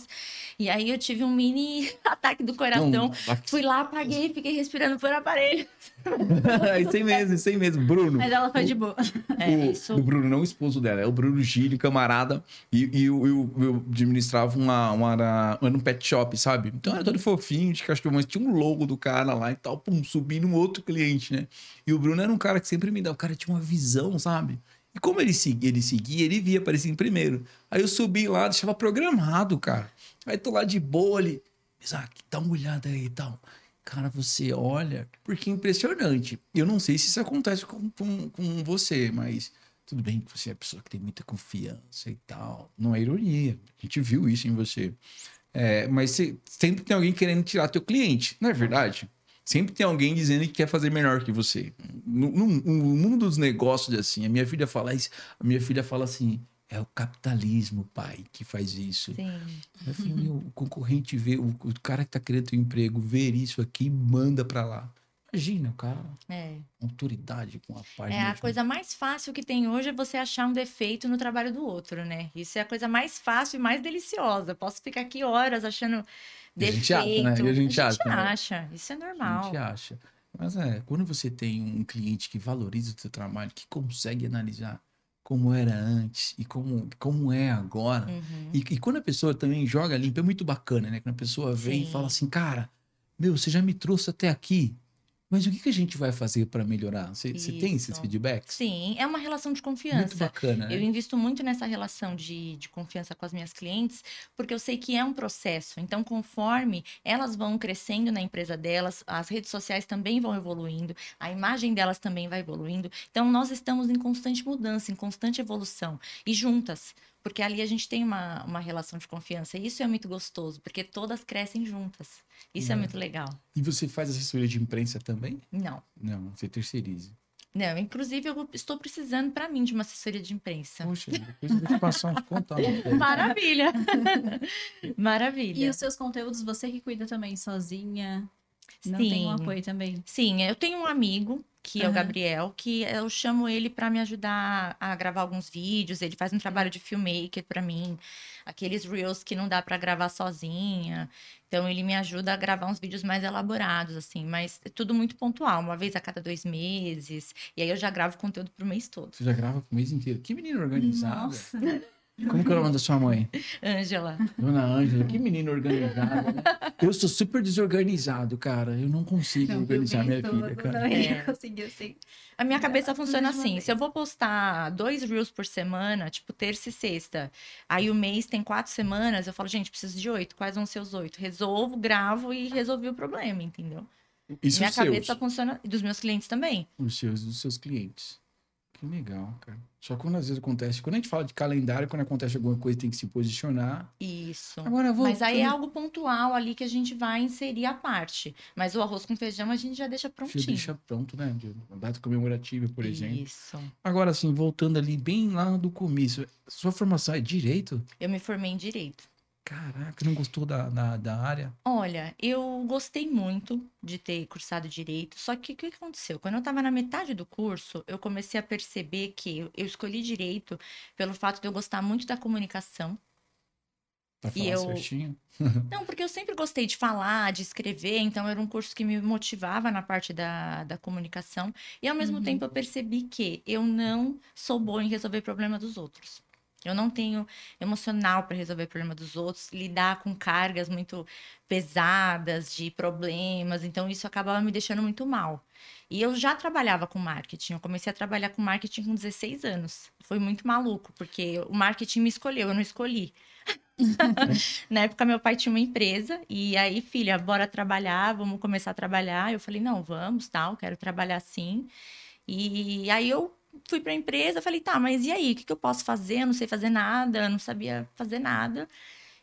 E aí eu tive um mini ataque do coração. Não, Fui lá, apaguei, fiquei respirando por aparelho. isso aí mesmo, isso aí mesmo. Bruno. Mas ela foi de boa. É, o, isso. o Bruno, não o esposo dela, é o Bruno Gili, camarada. E, e eu, eu, eu administrava uma, uma, era um pet shop, sabe? Então era todo fofinho, de cachorro, mas tinha um logo do cara lá e tal, pum, subindo um outro cliente, né? E o Bruno era um cara que sempre me dava, o cara tinha uma visão, sabe? E como ele seguia, ele seguia, ele via aparecer em primeiro. Aí eu subi lá, deixava programado, cara. Aí tô lá de boa ali. Isaac, dá uma olhada aí e tal. Cara, você olha, porque é impressionante. Eu não sei se isso acontece com, com, com você, mas tudo bem que você é a pessoa que tem muita confiança e tal. Não é ironia. A gente viu isso em você. É, mas você- sempre tem alguém querendo tirar teu cliente, não é verdade? Sempre tem alguém dizendo que quer fazer melhor que você. No, no- no mundo dos negócios, assim, a minha filha fala isso, a minha filha fala assim: é o capitalismo, pai, que faz isso. Sim. Eu falei, meu, o concorrente vê, o, o cara que tá querendo teu emprego, ver isso aqui e manda pra lá. Imagina, o cara, É. autoridade com a página. É, a de- coisa mais fácil que tem hoje é você achar um defeito no trabalho do outro, né? Isso é a coisa mais fácil e mais deliciosa. Posso ficar aqui horas achando E a defeito. gente acha, né? E a gente acha, né? acha. Isso é A normal. gente acha. Mas é, quando você tem um cliente que valoriza o seu trabalho, que consegue analisar como era antes e como, como é agora, Uhum. E, e quando a pessoa também joga limpo, é muito bacana, né? Quando a pessoa vem e Sim. fala assim, cara, meu, você já me trouxe até aqui, mas o que, que a gente vai fazer para melhorar? Você tem esses feedbacks? Sim, é uma relação de Muito confiança. bacana, né? Eu invisto muito nessa relação de, de confiança com as minhas clientes, porque eu sei que é um processo. Então, conforme elas vão crescendo na empresa delas, as redes sociais também vão evoluindo, a imagem delas também vai evoluindo. Então, nós estamos em constante mudança, em constante evolução e juntas. Porque ali a gente tem uma, uma relação de confiança. E isso é muito gostoso, porque todas crescem juntas. Isso é, É. muito legal. E você faz assessoria de imprensa também? Não. Não, você terceiriza. Não, inclusive eu estou precisando para mim de uma assessoria de imprensa. Poxa, depois eu vou te passar uns contatos. Maravilha! E Maravilha. os seus conteúdos você que cuida também sozinha? Não Sim. tem um apoio também? Sim, eu tenho um amigo, que é o. Gabriel, que eu chamo ele para me ajudar a gravar alguns vídeos. Ele faz um trabalho de filmmaker para mim, aqueles reels que não dá para gravar sozinha. Então ele me ajuda a gravar uns vídeos mais elaborados, assim, mas é tudo muito pontual, uma vez a cada dois meses. E aí eu já gravo conteúdo pro mês todo. Você já grava pro mês inteiro. Que menina organizada. Nossa. Como que é o nome da sua mãe? Ângela. Dona Ângela, que menina organizada, né? Eu sou super desorganizado, cara. Eu não consigo Não, organizar minha penso, filha, cara. Não É. conseguir assim. A minha cabeça tudo funciona assim: vez. se eu vou postar dois reels por semana, tipo terça e sexta, aí o mês tem quatro semanas, eu falo, gente, preciso de oito. Quais vão ser os oito? Resolvo, gravo e resolvi o problema, entendeu? Isso minha cabeça seus, funciona. E dos meus clientes também. os seus, dos seus clientes. Que legal, cara. Só quando às vezes acontece, quando a gente fala de calendário, quando acontece alguma coisa, tem que se posicionar. Isso. Agora vou. Mas aí é algo pontual ali que a gente vai inserir a parte. Mas o arroz com feijão a gente já deixa prontinho. deixa pronto, né? Data comemorativa, por exemplo. Isso. Agora, assim, voltando ali bem lá do começo, sua formação é direito? Eu me formei em direito. Caraca, não gostou da, da, da área? Olha, eu gostei muito de ter cursado direito, só que o que aconteceu? Quando eu estava na metade do curso, eu comecei a perceber que eu escolhi direito pelo fato de eu gostar muito da comunicação. Pra falar E eu- certinho? Não, porque eu sempre gostei de falar, de escrever, então era um curso que me motivava na parte da, da comunicação. E ao mesmo Uhum. tempo eu percebi que eu não sou boa em resolver problema dos outros. Eu não tenho emocional para resolver problema dos outros, lidar com cargas muito pesadas de problemas, então isso acabava me deixando muito mal. E eu já trabalhava com marketing, eu comecei a trabalhar com marketing com 16 anos. Foi muito maluco, porque o marketing me escolheu, eu não escolhi. Na época, meu pai tinha uma empresa, e aí, filha, bora trabalhar, vamos começar a trabalhar. Eu falei, não, vamos, tal, quero trabalhar sim. E aí eu fui para a empresa, falei, tá, mas e aí, o que, que eu posso fazer? Eu não sei fazer nada, eu não sabia fazer nada.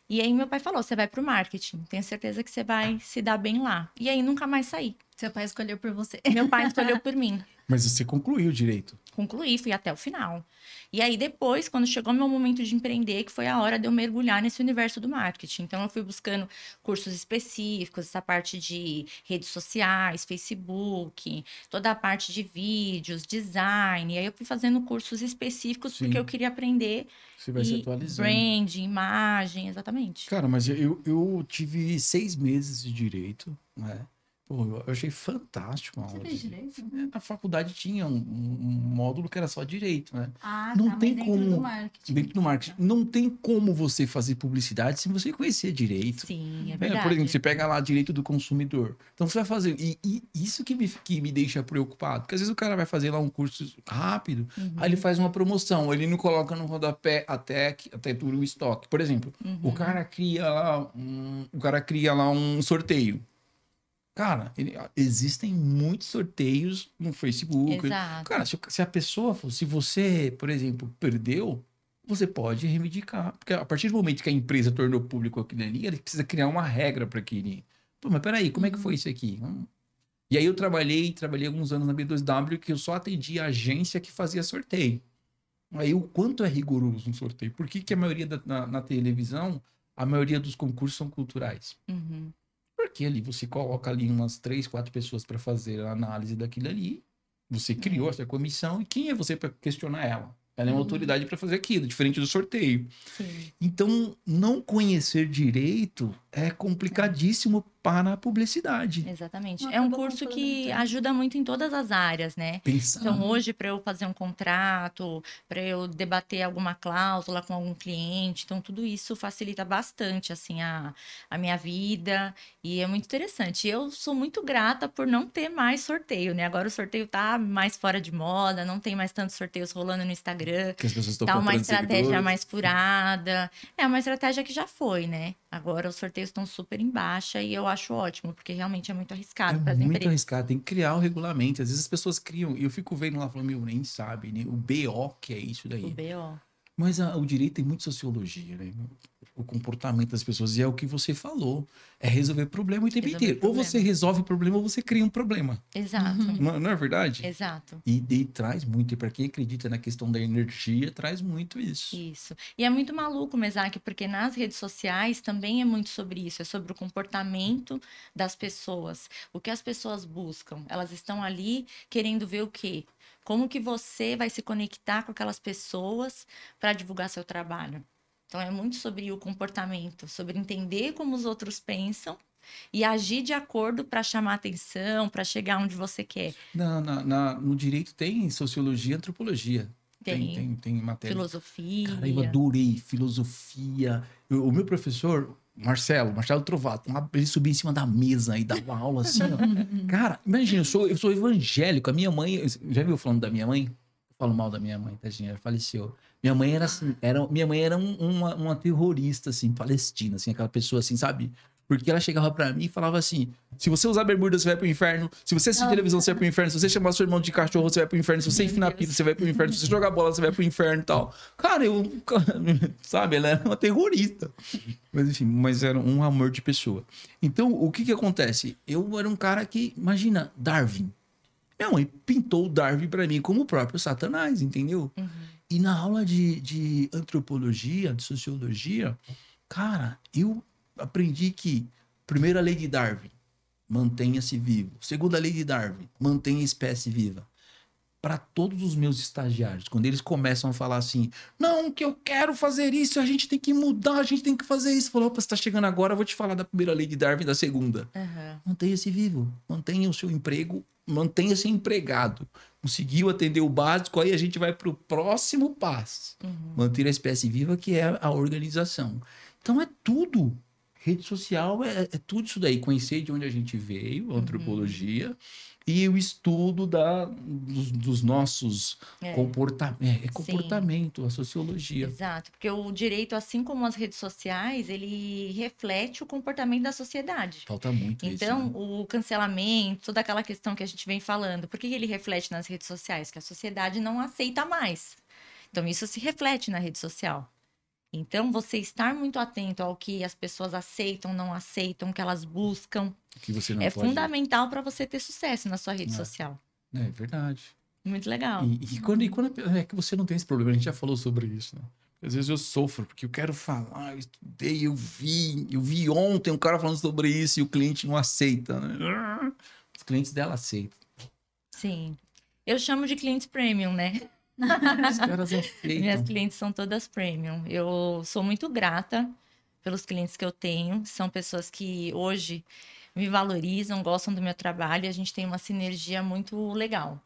E aí meu pai falou, você vai para o marketing, tenho certeza que você vai se dar bem lá. E aí nunca mais saí. Seu pai escolheu por você. Meu pai escolheu por mim. Mas você concluiu direito. Concluí, fui até o final. E aí depois, quando chegou meu momento de empreender, que foi a hora de eu mergulhar nesse universo do marketing. Então eu fui buscando cursos específicos, essa parte de redes sociais, Facebook, toda a parte de vídeos, design. E aí eu fui fazendo cursos específicos Sim. porque eu queria aprender Você vai se atualizando. branding, imagem, exatamente. Cara, mas eu, eu tive seis meses de direito, né? Pô, eu achei fantástico a Você aula. fez de- direito? Na faculdade tinha um, um- módulo que era só direito, né? Ah, Não tá, tem dentro como- do marketing. Dentro do marketing. Não tem como você fazer publicidade sem você conhecer direito. Sim, é É, verdade. por exemplo, você pega lá direito do consumidor. Então você vai fazer. E, e isso que me, que me deixa preocupado. Porque às vezes o cara vai fazer lá um curso rápido, Uhum, aí ele faz uma promoção, ele não coloca no rodapé até, até dura o estoque. Por exemplo, uhum. o cara cria lá um, o cara cria lá um sorteio. Cara, ele- existem muitos sorteios no Facebook. Exato. Cara, se, se a pessoa, se você, por exemplo, perdeu, você pode reivindicar. Porque a partir do momento que a empresa tornou público aquilo ali, ele precisa criar uma regra para aquele. Pô, mas peraí, como é que foi isso aqui? Hum. E aí eu trabalhei, trabalhei alguns anos na B2W que eu só atendia a agência que fazia sorteio. Aí o quanto é rigoroso um sorteio? Por que, que a maioria da, na, na televisão, a maioria dos concursos são culturais? Uhum. Porque ali você coloca ali umas três, quatro pessoas para fazer a análise daquilo ali. Você criou essa comissão e quem é você para questionar ela? Ela é uma Uhum. autoridade para fazer aquilo, diferente do sorteio. Sim. Então, não conhecer direito é complicadíssimo para a publicidade. Exatamente. É um curso que ajuda muito em todas as áreas, né? Pensar. Então, hoje, para eu fazer um contrato, para eu debater alguma cláusula com algum cliente, então tudo isso facilita bastante, assim, a, a minha vida. E é muito interessante. Eu sou muito grata por não ter mais sorteio, né? Agora o sorteio tá mais fora de moda, não tem mais tantos sorteios rolando no Instagram. que as pessoas estão Tá uma estratégia seguidores. mais furada. É uma estratégia que já foi, né? Agora os sorteios estão super em baixa e eu acho ótimo, porque realmente é muito arriscado para É as muito empresas. arriscado, tem que criar o regulamento. Às vezes as pessoas criam, e eu fico vendo lá falando, meu, nem sabe, né? O BO que é isso daí. O BO. Mas a- o direito tem muita sociologia, né? O comportamento das pessoas. E é o que você falou. É resolver problema o tempo Resolver inteiro. Ou problema. você resolve o problema ou você cria um problema. Exato. Não, não é verdade? Exato. E, e traz muito. E para quem acredita na questão da energia, traz muito isso. Isso. E é muito maluco, Mesaque, porque nas redes sociais também é muito sobre isso, é sobre o comportamento das pessoas. O que as pessoas buscam? Elas estão ali querendo ver o quê? Como que você vai se conectar com aquelas pessoas para divulgar seu trabalho? Então é muito sobre o comportamento, sobre entender como os outros pensam e agir de acordo para chamar atenção, para chegar onde você quer. Na, na- na- no direito tem sociologia e antropologia. Tem, Tem. tem, tem matéria. Filosofia. Cara, eu adorei filosofia. Eu- o meu professor, Marcelo, Marcelo Trovato, ele subia em cima da mesa e dava aula assim, ó. Cara, imagina, eu sou, eu sou evangélico. A minha mãe, já viu falando da minha mãe? Eu falo mal da minha mãe, tadinha, ela faleceu. Minha mãe era assim, era, minha mãe era um- uma, uma terrorista, assim, palestina, assim, aquela pessoa assim, sabe? Porque ela chegava pra mim e falava assim: se você usar bermuda, você vai pro inferno. Se você assistir Ah. televisão, você vai pro inferno. Se você chamar seu irmão de cachorro, você vai pro inferno. Se você enfinar pita, você vai pro inferno. Se você jogar bola, você vai pro inferno e tal. Cara, eu. Sabe, ela era uma terrorista. Mas enfim, mas era um amor de pessoa. Então, o que que acontece? Eu era um cara que, imagina, Darwin. Minha mãe pintou o Darwin pra mim como o próprio Satanás, entendeu? Uhum. E na aula de, de antropologia, de sociologia, Cara, eu aprendi que primeira lei de Darwin, mantenha-se vivo. Segunda lei de Darwin, mantenha a espécie viva. Para todos os meus estagiários, quando eles começam a falar assim, não, que eu quero fazer isso, a gente tem que mudar, a gente tem que fazer isso. Falou, opa, você tá chegando agora, eu vou te falar da primeira lei de Darwin da segunda. Aham. Mantenha-se vivo, mantenha o seu emprego, mantenha-se empregado. Conseguiu atender o básico, aí a gente vai para o próximo passo. Uhum. Manter a espécie viva, que é a organização. Então é tudo. Rede social é, é tudo isso daí. Conhecer de onde a gente veio, a antropologia, e o estudo da, dos, dos nossos É. comportamentos. É, é comportamento, a sociologia. Exato, porque o direito, assim como as redes sociais, ele reflete o comportamento da sociedade. Falta muito Então, isso. né? o cancelamento, toda aquela questão que a gente vem falando, por que ele reflete nas redes sociais? Que a sociedade não aceita mais. Então, isso se reflete na rede social. Então, você estar muito atento ao que as pessoas aceitam, não aceitam, que elas buscam, Que você não é pode... fundamental para você ter sucesso na sua rede É. social. É verdade. Muito legal. E, e quando, e quando é que você não tem esse problema? A gente já falou sobre isso, né? Às vezes eu sofro, porque eu quero falar, eu estudei, eu vi, eu vi ontem um cara falando sobre isso e o cliente não aceita, né? Os clientes dela aceitam. Sim. Eu chamo de clientes premium, né? Os caras Minhas clientes são todas premium. Eu sou muito grata pelos clientes que eu tenho. São pessoas que hoje me valorizam, gostam do meu trabalho e a gente tem uma sinergia muito legal.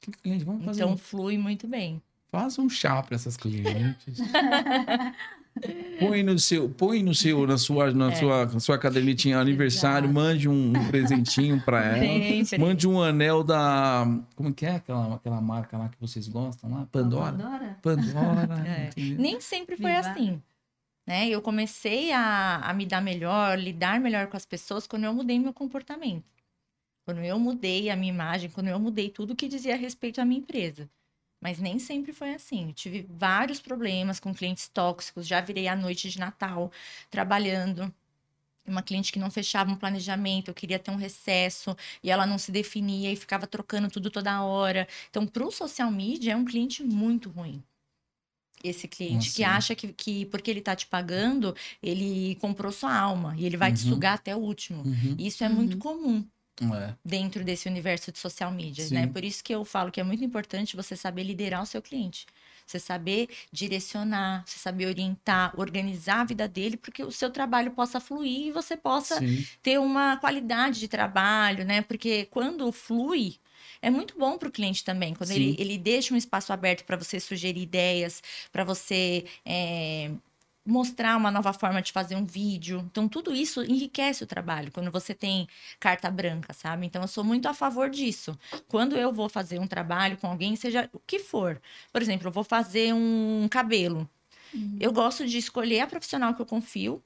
Que cliente? Vamos fazer Então um, flui muito bem. Faça um chá para essas clientes. põe no seu, põe no seu, na sua, na É. sua, na sua cadernetinha aniversário, Exato. mande um, um presentinho para ela. Mande um anel da. Como que é aquela, aquela marca lá que vocês gostam lá? Pandora? Pandora? Pandora. É. Nem sempre foi Viva. assim. Né? Eu comecei a, a me dar melhor, lidar melhor com as pessoas quando eu mudei meu comportamento. Quando eu mudei a minha imagem, quando eu mudei tudo que dizia a respeito à minha empresa. Mas nem sempre foi assim. Eu tive vários problemas com clientes tóxicos. Já virei à noite de Natal trabalhando. Uma cliente que não fechava um planejamento, eu queria ter um recesso e ela não se definia e ficava trocando tudo toda hora. Então, para o social media, é um cliente muito ruim. Esse cliente Ah, que sim. acha que, que porque ele tá te pagando, ele comprou sua alma e ele vai te Uhum. sugar até o último. Uhum. Isso é Uhum. muito comum É. dentro desse universo de social media, Sim. né? Por isso que eu falo que é muito importante você saber liderar o seu cliente. Você saber direcionar, você saber orientar, organizar a vida dele, porque o seu trabalho possa fluir e você possa Sim. ter uma qualidade de trabalho, né? Porque quando flui, é muito bom para o cliente também. Quando ele, ele deixa um espaço aberto para você sugerir ideias, para você é, mostrar uma nova forma de fazer um vídeo. Então, tudo isso enriquece o trabalho quando você tem carta branca, sabe? Então, eu sou muito a favor disso. Quando eu vou fazer um trabalho com alguém, seja o que for. Por exemplo, eu vou fazer um cabelo. Eu gosto de escolher a profissional que eu confio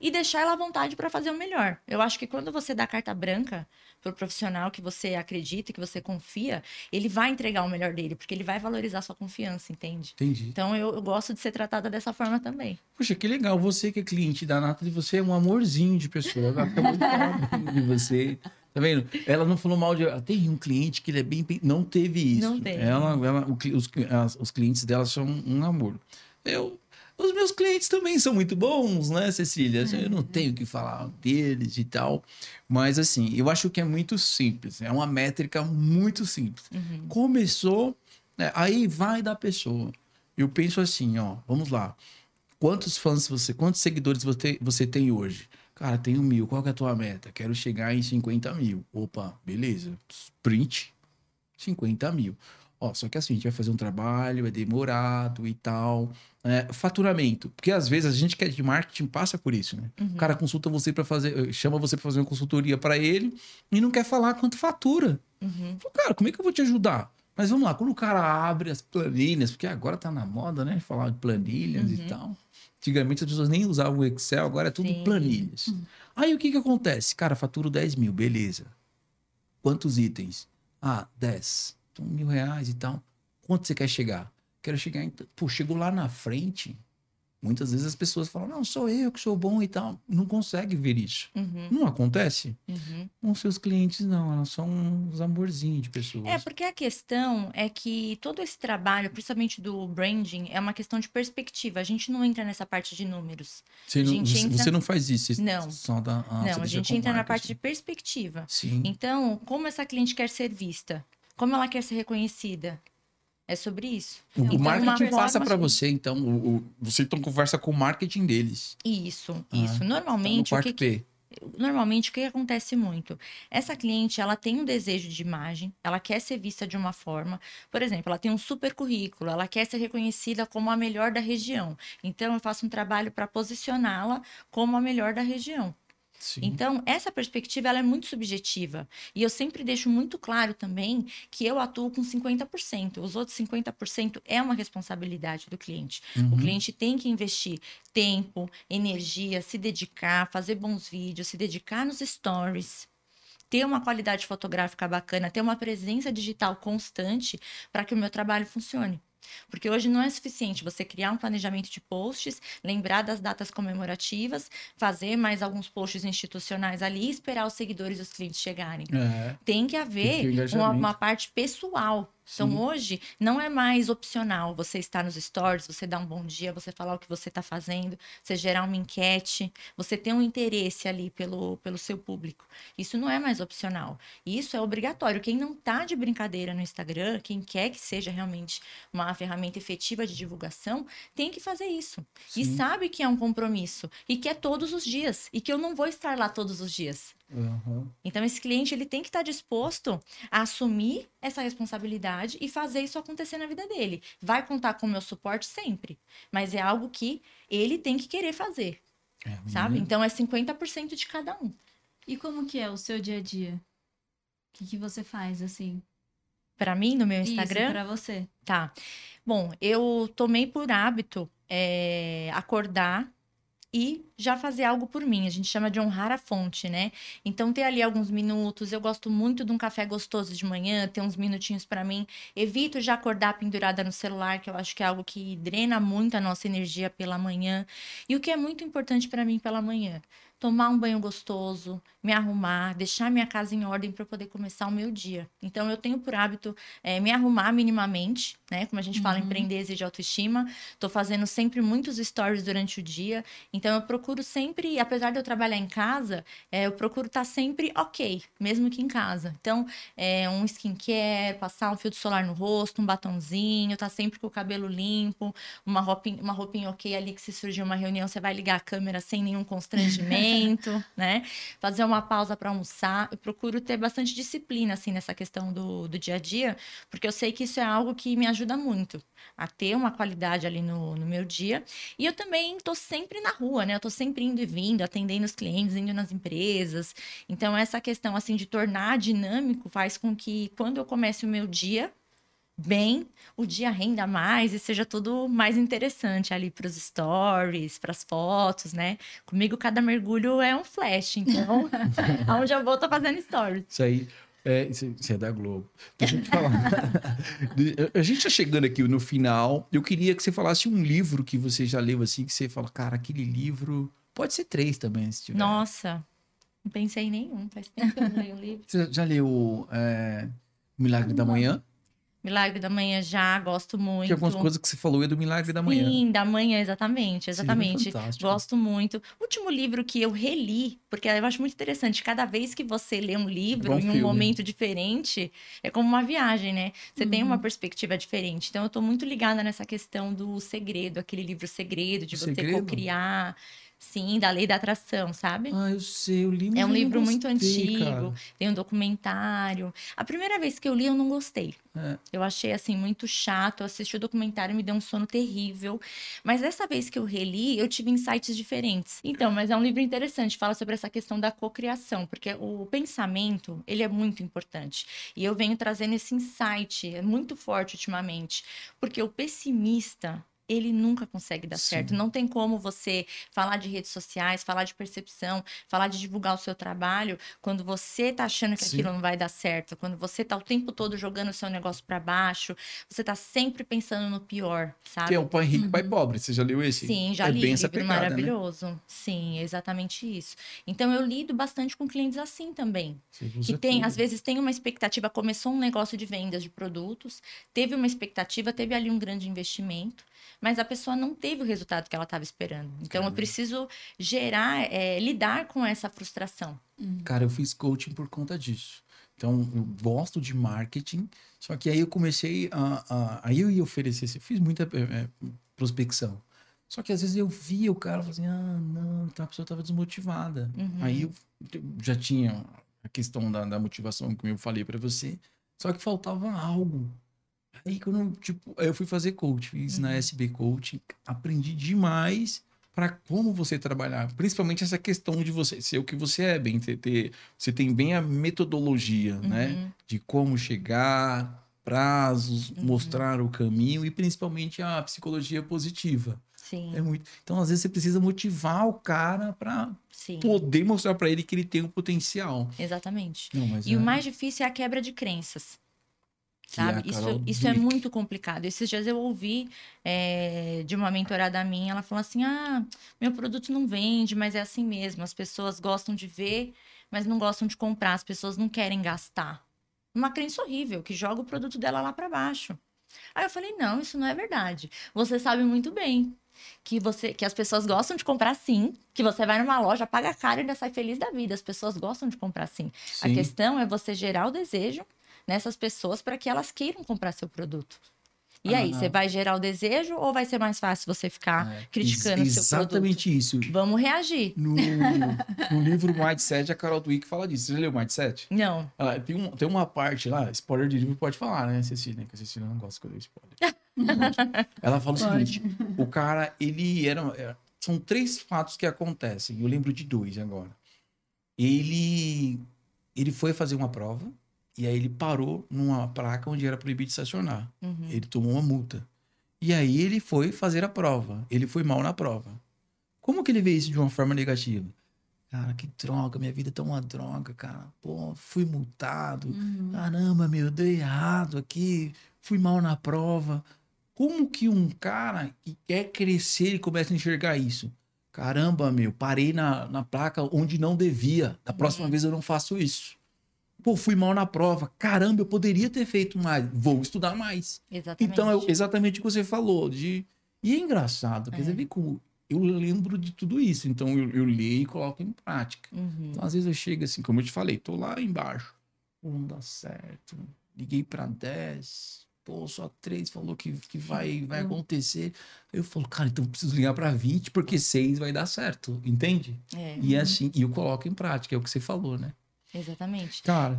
e deixar ela à vontade para fazer o melhor. Eu acho que quando você dá carta branca pro profissional que você acredita, que você confia, ele vai entregar o melhor dele, porque ele vai valorizar sua confiança, entende? Entendi. Então eu, eu gosto de ser tratada dessa forma também. Poxa, que legal. Você que é cliente da Nata, você é um amorzinho de pessoa. Ela acabou de você. Tá vendo? Ela não falou mal de. Tem um cliente que ele é bem. Não teve isso. Não teve. Ela, ela, o os, as- os clientes dela são um amor. Eu. Os meus clientes também são muito bons, né, Cecília? Eu não tenho o que falar deles e tal. Mas, assim, eu acho que é muito simples. É uma métrica muito simples. Uhum. Começou, né, aí vai da pessoa. Eu penso assim, ó, vamos lá. Quantos fãs você, quantos seguidores você, você tem hoje? Cara, tenho mil. Qual é a tua meta? Quero chegar em 50 mil. Opa, beleza. Sprint, 50 mil. Ó, só que assim, a gente vai fazer um trabalho, é demorado e tal. É, faturamento. Porque às vezes a gente que é de marketing passa por isso, né? Uhum. O cara consulta você para fazer, chama você para fazer uma consultoria para ele e não quer falar quanto fatura. Uhum. Cara, como é que eu vou te ajudar? Mas vamos lá, quando o cara abre as planilhas, porque agora tá na moda, né? Falar de planilhas e Uhum. tal. Antigamente as pessoas nem usavam o Excel, agora é tudo Sim. planilhas. Aí o que que acontece? Cara, faturo 10 mil, beleza. Quantos itens? Ah, 10. Então, mil reais e tal. Quanto você quer chegar? Quero chegar em. Pô, chegou lá na frente. Muitas vezes as pessoas falam, não, sou eu que sou bom e tal. Não consegue ver isso. Uhum. Não acontece? Uhum. Os seus clientes não, elas são uns amorzinhos de pessoas. É, porque a questão é que todo esse trabalho, principalmente do branding, é uma questão de perspectiva. A gente não entra nessa parte de números. Você não, entra- você não faz isso. Não. Só dá, ah, não, a gente com entra na marketing. parte de perspectiva. Sim. Então, como essa cliente quer ser vista? Como ela quer ser reconhecida? É sobre isso. O, o Então, marketing passa para você, então. O, o- você então conversa com o marketing deles. Isso, Ah, isso. Tá no Normalmente, o que P. normalmente o que acontece muito? Essa cliente, ela tem um desejo de imagem, ela quer ser vista de uma forma, por exemplo, ela tem um super currículo, ela quer ser reconhecida como a melhor da região. Então eu faço um trabalho para posicioná-la como a melhor da região. Sim. Então, essa perspectiva ela é muito subjetiva. E eu sempre deixo muito claro também que eu atuo com 50%. Os outros 50% é uma responsabilidade do cliente. O Uhum. cliente tem que investir tempo, energia, se dedicar, fazer bons vídeos, se dedicar nos stories. Ter uma qualidade fotográfica bacana, ter uma presença digital constante para que o meu trabalho funcione. Porque hoje não é suficiente você criar um planejamento de posts, lembrar das datas comemorativas, fazer mais alguns posts institucionais ali e esperar os seguidores e os clientes chegarem É. tem que Tem que haver uma, uma parte pessoal. Então, Sim. hoje, não é mais opcional você estar nos stories, você dar um bom dia, você falar o que você está fazendo, você gerar uma enquete, você ter um interesse ali pelo, pelo seu público. Isso não é mais opcional. Isso é obrigatório. Quem não tá de brincadeira no Instagram, quem quer que seja realmente uma ferramenta efetiva de divulgação, tem que fazer isso. E Sim. sabe que é um compromisso. E que é todos os dias. E que eu não vou estar lá todos os dias. Uhum. Então, esse cliente ele tem que estar disposto a assumir essa responsabilidade e fazer isso acontecer na vida dele. Vai contar com o meu suporte sempre, mas é algo que ele tem que querer fazer, É, sabe? né? Então, é 50% de cada um. E como que é o seu dia a dia? O que, que você faz, assim? Para mim, no meu Isso, Instagram, pra você. tá. Bom, eu tomei por hábito é, acordar e já fazer algo por mim. A gente chama de honrar a fonte, né? Então, ter ali alguns minutos. Eu gosto muito de um café gostoso de manhã, ter uns minutinhos para mim. Evito já acordar pendurada no celular, que eu acho que é algo que drena muito a nossa energia pela manhã. E o que é muito importante para mim pela manhã? Tomar um banho gostoso, me arrumar, deixar minha casa em ordem para poder começar o meu dia. Então, eu tenho por hábito eh, me arrumar minimamente, né? Como a gente fala, Uhum. empreender exige autoestima. Tô fazendo sempre muitos stories durante o dia. Então, eu procuro sempre, apesar de eu trabalhar em casa, eh, eu procuro estar sempre ok, mesmo que em casa. Então, é, um skincare, passar um filtro solar no rosto, um batonzinho, tá sempre com o cabelo limpo, uma roupinha, uma roupinha ok ali que se surgir uma reunião, você vai ligar a câmera sem nenhum constrangimento, né? Fazer uma pausa para almoçar. Eu procuro ter bastante disciplina, assim, nessa questão do, do dia a dia, porque eu sei que isso é algo que me ajuda muito a ter uma qualidade ali no, no meu dia. E eu também tô sempre na rua, né? Eu tô sempre indo e vindo, atendendo os clientes, indo nas empresas. Então, essa questão, assim, de tornar dinâmico faz com que quando eu comece o meu dia bem, o dia renda mais e seja tudo mais interessante ali para os stories, para as fotos, né? Comigo, cada mergulho é um flash, então, aonde eu vou, tô fazendo stories. Isso aí. É, isso, é da Globo. Deixa eu te falar. a gente tá chegando aqui no final. Eu queria que você falasse um livro que você já leu assim, que você fala, cara, aquele livro. Pode ser três também, se tiver. Nossa, não pensei em nenhum, faz tempo que eu não leio um livro. Você já leu é, Milagre da Manhã? Milagre da Manhã já, gosto muito. Que algumas coisas que você falou é do Milagre da Manhã. Sim, da manhã, exatamente, é exatamente. fantástico. Gosto muito. O último livro que eu reli, porque eu acho muito interessante, cada vez que você lê um livro um em um filme. momento diferente, é como uma viagem, né? Você tem uma Uhum. perspectiva diferente. Então, eu tô muito ligada nessa questão do segredo, aquele livro segredo, de O você Segredo? cocriar. Sim, da lei da atração, sabe? Ah, eu sei, eu li, mas É um livro muito gostei, antigo, cara. tem um documentário. A primeira vez que eu li, eu não gostei. É. Eu achei, assim, muito chato. Eu assisti o documentário e me deu um sono terrível. Mas dessa vez que eu reli, eu tive insights diferentes. Então, mas é um livro interessante. Fala sobre essa questão da cocriação. Porque o pensamento, ele é muito importante. E eu venho trazendo esse insight. É muito forte ultimamente. Porque o pessimista... ele nunca consegue dar Sim. certo. Não tem como você falar de redes sociais, falar de percepção, falar de divulgar o seu trabalho quando você tá achando que Sim. aquilo não vai dar certo, quando você tá o tempo todo jogando o seu negócio para baixo, você tá sempre pensando no pior, sabe? Que é o pai rico e pai pobre. Você já leu esse? Sim, já é li, bem livro pegada, né? maravilhoso. Sim, é exatamente isso. Então eu lido bastante com clientes assim também. Você Que tem, tudo. às vezes tem uma expectativa, começou um negócio de vendas de produtos, teve uma expectativa, teve ali um grande investimento, mas a pessoa não teve o resultado que ela estava esperando. Então eu Caramba. preciso gerar, é, lidar com essa frustração. Cara, eu fiz coaching por conta disso. Então, eu gosto de marketing, só que aí eu comecei a. a aí eu ia oferecer, eu fiz muita é, é, prospecção. Só que às vezes eu via o cara e falava assim: ah, não, então a pessoa estava desmotivada. Uhum. Aí eu eu já tinha a questão da, da motivação, como eu falei para você, só que faltava algo. Aí quando, tipo, eu fui fazer coach, fiz na Uhum. SB Coaching, aprendi demais para como você trabalhar, principalmente essa questão de você ser o que você é, bem ter, ter- você tem bem a metodologia, né, Uhum. de como chegar, prazos, Uhum. mostrar o caminho e principalmente a psicologia positiva. Sim, É muito. Então às vezes você precisa motivar o cara para poder mostrar para ele que ele tem um potencial. exatamente. Não, E o é- mais difícil é a quebra de crenças. A Sabe? Isso, isso é muito complicado. Esses dias eu ouvi é, de uma mentorada minha, ela falou assim: ah, meu produto não vende, mas é assim mesmo. As pessoas gostam de ver, mas não gostam de comprar. As pessoas não querem gastar. Uma crença horrível que joga o produto dela lá para baixo. Aí eu falei: não, isso não é verdade. Você sabe muito bem. Que, você, que as pessoas gostam de comprar sim, que você vai numa loja, paga caro e ainda sai feliz da vida. As pessoas gostam de comprar sim. A Sim. questão é você gerar o desejo nessas pessoas para que elas queiram comprar seu produto. E aí, Ah. você vai gerar o desejo ou vai ser mais fácil você ficar É, criticando o ex- seu produto? Exatamente isso. Vamos reagir. No, no livro Mindset, a Carol Dweck fala disso. Você já leu Mindset? Não. Ah, tem, um, tem uma parte lá, spoiler de livro pode falar, né, Cecília? Que a Cecília não gosta que eu spoiler. Ela fala o seguinte: o cara, ele era. é, São três fatos que acontecem. Eu lembro de dois agora. Ele, ele foi fazer uma prova e aí ele parou numa placa onde era proibido estacionar. Uhum. Ele tomou uma multa. E aí ele foi fazer a prova. Ele foi mal na prova. Como que ele vê isso de uma forma negativa? Cara, que droga, minha vida tá uma droga, cara. Pô, fui multado. Uhum. Caramba, meu, dei errado aqui. Fui mal na prova. Como que um cara que quer crescer e começa a enxergar isso? Caramba, meu, parei na, na placa onde não devia. Da próxima vez eu não faço isso. Pô, fui mal na prova. Caramba, eu poderia ter feito mais. Vou estudar mais. Exatamente. Então, é exatamente o que você falou. De... E é engraçado, porque É. vê como eu lembro de tudo isso. Então, eu, eu leio e coloco em prática. Uhum. Então, às vezes eu chego assim, como eu te falei, tô lá embaixo. Não dá certo. Liguei pra 10. Pô, só 3 falou que, que vai, vai acontecer. Eu falo, cara, então eu preciso ligar pra 20, porque 6 vai dar certo. Entende? É, E é assim, e eu coloco em prática, é o que você falou, né? Exatamente. Cara,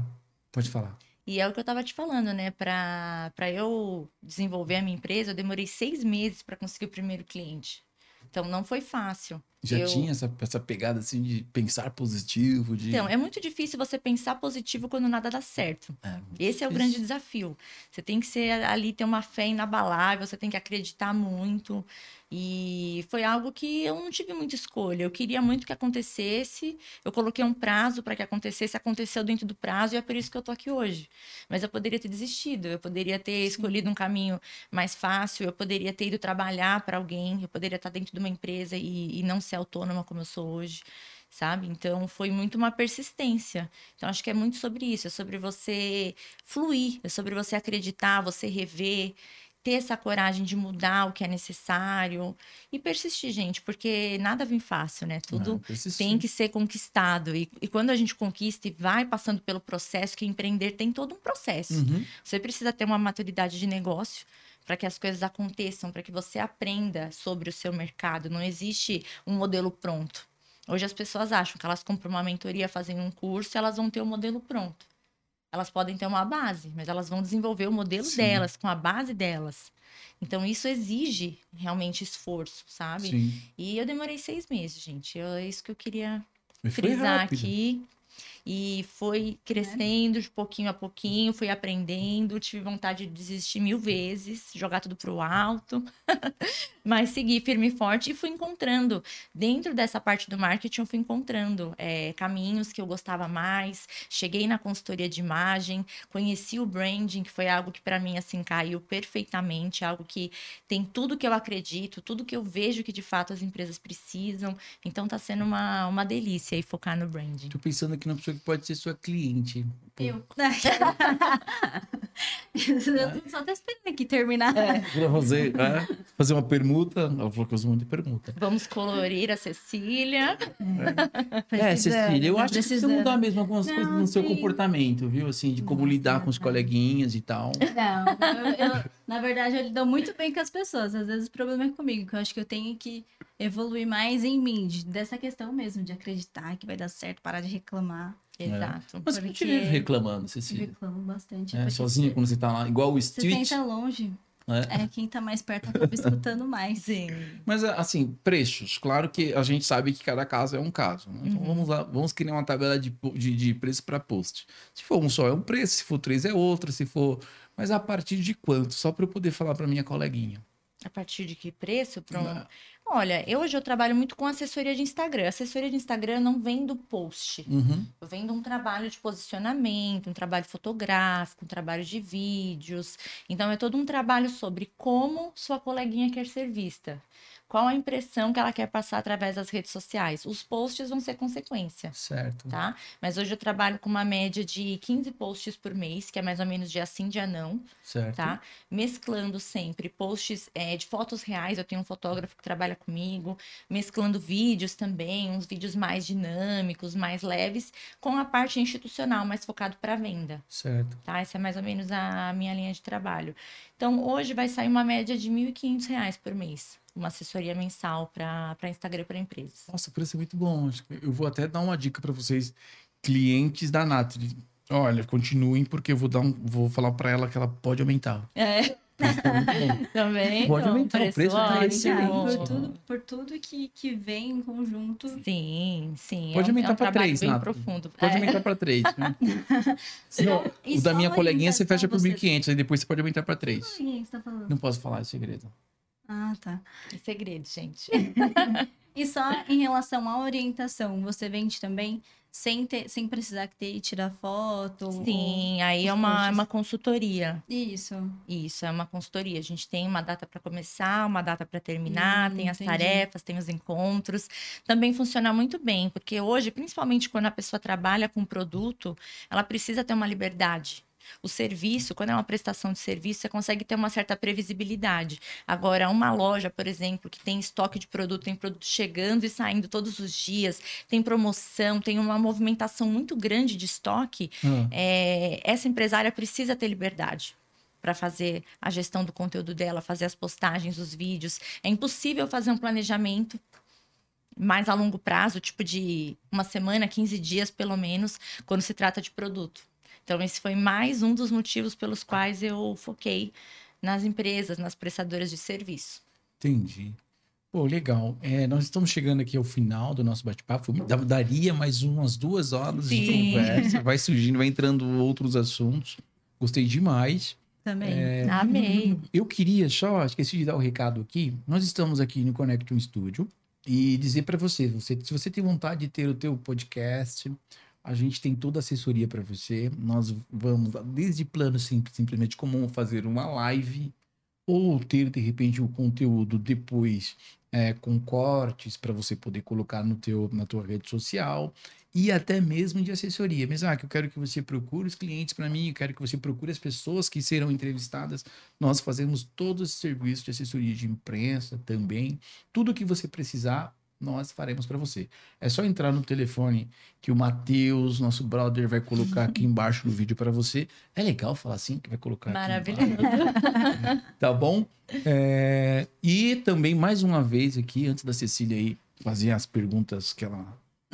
pode falar. E é o que eu tava te falando, né? Pra eu desenvolver a minha empresa, eu demorei seis meses para conseguir o primeiro cliente. Então, não foi fácil. Já Eu- tinha essa, essa pegada assim de pensar positivo, de. Então, é muito difícil você pensar positivo quando nada dá certo. É, Esse é o difícil. grande desafio. Você tem que ser ali, ter uma fé inabalável, você tem que acreditar muito. E foi algo que eu não tive muita escolha. Eu queria muito que acontecesse. Eu coloquei um prazo para que acontecesse, aconteceu dentro do prazo e é por isso que eu tô aqui hoje. Mas eu poderia ter desistido, eu poderia ter escolhido um caminho mais fácil, eu poderia ter ido trabalhar para alguém, eu poderia estar dentro de uma empresa e, e não ser autônoma como eu sou hoje sabe? Então foi muito uma persistência. Então acho que é muito sobre isso, é sobre você fluir, é sobre você acreditar, você rever, ter essa coragem de mudar o que é necessário e persistir, gente, porque nada vem fácil, né? Tudo É, tem que ser conquistado. E, e quando a gente conquista e vai passando pelo processo, que empreender tem todo um processo. Uhum. Você precisa ter uma maturidade de negócio para que as coisas aconteçam, para que você aprenda sobre o seu mercado. Não existe um modelo pronto. Hoje as pessoas acham que elas compram uma mentoria, fazem um curso, e elas vão ter o modelo pronto. Elas podem ter uma base, mas elas vão desenvolver o modelo Sim. delas, com a base delas. Então isso exige realmente esforço, sabe? Sim. E eu demorei seis meses, gente. Eu- é isso que eu queria foi frisar aqui. E foi crescendo de pouquinho a pouquinho, fui aprendendo, tive vontade de desistir mil vezes, jogar tudo pro alto, mas segui firme e forte e fui encontrando. Dentro dessa parte do marketing, eu fui encontrando é, caminhos que eu gostava mais. Cheguei na consultoria de imagem, conheci o branding, que foi algo que para mim assim caiu perfeitamente, algo que tem tudo que eu acredito, tudo que eu vejo que de fato as empresas precisam. Então tá sendo uma, uma delícia aí focar no branding. Tô pensando aqui numa pessoa que pode ser sua cliente. Eu. eu tô só tô esperando aqui terminar. Pra fazer, é, fazer uma permuta. Ela falou que eu uso muito de permuta. Vamos colorir a Cecília. É, Precisando, Cecília, eu acho que precisa precisando. mudar mesmo algumas Não, coisas no seu sim. comportamento, viu? Assim, de como Nossa, lidar com os é. coleguinhas e tal. Não, eu, eu- na verdade, eu lido muito bem com as pessoas. Às vezes o problema é comigo, que eu acho que eu tenho que evoluir mais em mim, de- dessa questão mesmo, de acreditar que vai dar certo, parar de reclamar. Exato. Mas você Porque- vive reclamando, Cecília. reclamo bastante. É, sozinha, você- quando você tá lá, igual o Você Street. senta longe, É. é quem tá mais perto acaba escutando mais. Sim. Mas, assim, preços. Claro que a gente sabe que cada caso é um caso. né? Então, Uhum. vamos lá, vamos criar uma tabela de, de, de preço para post. Se for um só, é um preço. Se for três, é outro. Se for... Mas a partir de quanto? Só para eu poder falar para minha coleguinha. A partir de que preço? Pra um- Olha, eu hoje eu trabalho muito com assessoria de Instagram. Assessoria de Instagram não vem do post. Uhum. Eu venho de um trabalho de posicionamento, um trabalho fotográfico, um trabalho de vídeos. Então, é todo um trabalho sobre como sua coleguinha quer ser vista. Qual a impressão que ela quer passar através das redes sociais. Os posts vão ser consequência. Certo. Tá? Mas hoje eu trabalho com uma média de 15 posts por mês, que é mais ou menos dia sim, dia não, Certo. tá? Mesclando sempre posts é, de fotos reais, eu tenho um fotógrafo que trabalha comigo, mesclando vídeos também, uns vídeos mais dinâmicos, mais leves, com a parte institucional, mais focado para venda, Certo. tá? Essa é mais ou menos a minha linha de trabalho. Então, hoje vai sair uma média de 1.500 reais por mês, uma assessoria mensal para Instagram para empresas. Nossa, o preço é muito bom. Eu vou até dar uma dica para vocês, clientes da Natri. Olha, continuem, porque eu vou, dar um, vou falar para ela que ela pode aumentar. É, Tá bom. também. Pode então, aumentar o preço, tá ótimo. excelente. Por tudo, por tudo que, que vem em conjunto. Sim, sim. Pode é um, aumentar é um pra trabalho três, bem Nath. profundo. Pode É. aumentar para três. né? Não, o da minha coleguinha você fecha por você- 1.500, aí depois você pode aumentar para três. Tá falando? Não posso falar esse segredo. Ah, tá. É segredo, gente. E só em relação à orientação, você vende também sem, ter, sem precisar ter tirar foto? ou- Sim, aí os é uma, posts. uma consultoria. Isso. Isso, é uma consultoria. A gente tem uma data para começar, uma data para terminar, Hum, tem as entendi. tarefas, tem os encontros. Também funciona muito bem, porque hoje, principalmente quando a pessoa trabalha com produto, ela precisa ter uma liberdade. O serviço, quando é uma prestação de serviço, você consegue ter uma certa previsibilidade. Agora, uma loja, por exemplo, que tem estoque de produto, tem produto chegando e saindo todos os dias, tem promoção, tem uma movimentação muito grande de estoque, Ah, é, essa empresária precisa ter liberdade para fazer a gestão do conteúdo dela, fazer as postagens, os vídeos. É impossível fazer um planejamento mais a longo prazo, tipo de uma semana, 15 dias pelo menos, quando se trata de produto. Então, esse foi mais um dos motivos pelos quais eu foquei nas empresas, nas prestadoras de serviço. entendi. Pô, legal. É, nós estamos chegando aqui ao final do nosso bate-papo. Daria mais umas duas horas de Sim. conversa. Vai surgindo, vai entrando outros assuntos. Gostei demais. Também. É, Amei. Eu queria só, esqueci de dar o recado aqui. Nós estamos aqui no Connect um Studio e dizer para você, você, se você tem vontade de ter o teu podcast, a gente tem toda a assessoria para você. Nós vamos desde plano simples, simplesmente como fazer uma live ou ter de repente o conteúdo depois é, com cortes para você poder colocar no teu na tua rede social e até mesmo de assessoria. Mas ah, que eu quero que você procure os clientes para mim, eu quero que você procure as pessoas que serão entrevistadas. Nós fazemos todo esse serviço de assessoria de imprensa também. Tudo que você precisar, nós faremos para você. É só entrar no telefone que o Matheus, nosso brother, vai colocar aqui embaixo no vídeo para você. É legal falar assim que vai colocar. Maravilhoso. Tá bom? É, E também, mais uma vez aqui, antes da Cecília aí fazer as perguntas que ela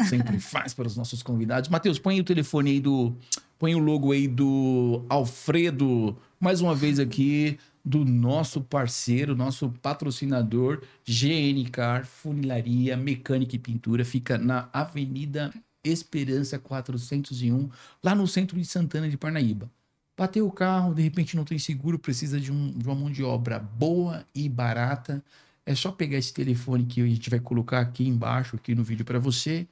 sempre faz para os nossos convidados. Matheus, põe o telefone aí do. Põe o logo aí do Alfredo, mais uma vez aqui, do nosso parceiro, nosso patrocinador, GN Car, Funilaria, Mecânica e Pintura. Fica na Avenida Esperança 401, lá no centro de Santana de Parnaíba. Bateu o carro, de repente não tem seguro, precisa de, um, de uma mão de obra boa e barata. É só pegar esse telefone que a gente vai colocar aqui embaixo, aqui no vídeo para você.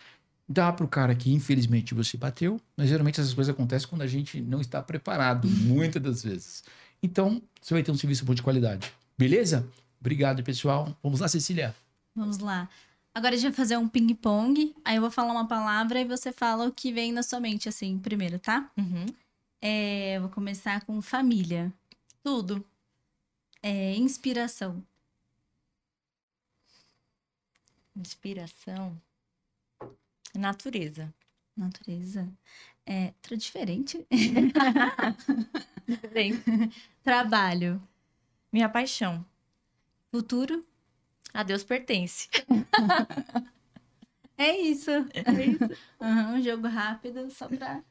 Dá pro cara que infelizmente você bateu, mas geralmente essas coisas acontecem quando a gente não está preparado, muitas das vezes. Então, você vai ter um serviço bom de qualidade. Beleza? Obrigado, pessoal. Vamos lá, Cecília. Vamos lá. Agora a gente vai fazer um ping-pong. Aí eu vou falar uma palavra e você fala o que vem na sua mente, assim, primeiro, tá? Uhum. É, vou começar com família. Tudo. É, inspiração. Inspiração. Natureza. Natureza. É, tra- diferente. Bem, Trabalho. minha paixão. Futuro. A Deus pertence. É isso. Aham, um jogo rápido, só pra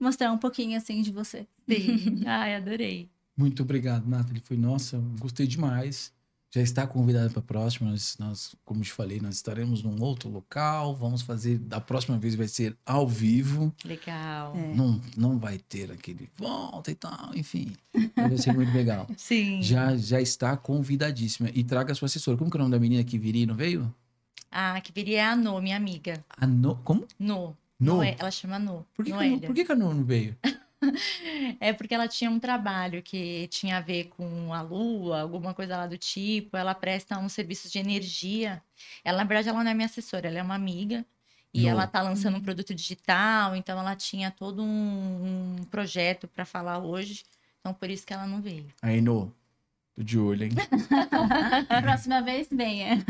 mostrar um pouquinho, assim, de você. Sim. Ai, adorei. Muito obrigado, Nathalie. Foi, nossa, gostei demais. Já está convidada para a próxima. Nós, nós, como te falei, nós estaremos num outro local. Vamos fazer. Da próxima vez vai ser ao vivo. Legal. É. Não, não vai ter aquele volta e tal, enfim. Vai ser muito legal. Sim. Já, já está convidadíssima. E traga a sua assessora. Como que é o nome da menina que viria e não veio? Ah, que viria é a No, minha amiga. A no... Como? No. No? Noé- Ela chama No. Por que, que, a Noélia. no... Por que, que a No não veio? É porque ela tinha um trabalho que tinha a ver com a lua, alguma coisa lá do tipo. Ela presta um serviço de energia. Ela, na verdade, ela não é minha assessora, ela é uma amiga. E No. ela tá lançando um produto digital, então ela tinha todo um, um projeto para falar hoje. Então, por isso que ela não veio. Aí, No. Tô de olho, hein? Próxima vez, venha.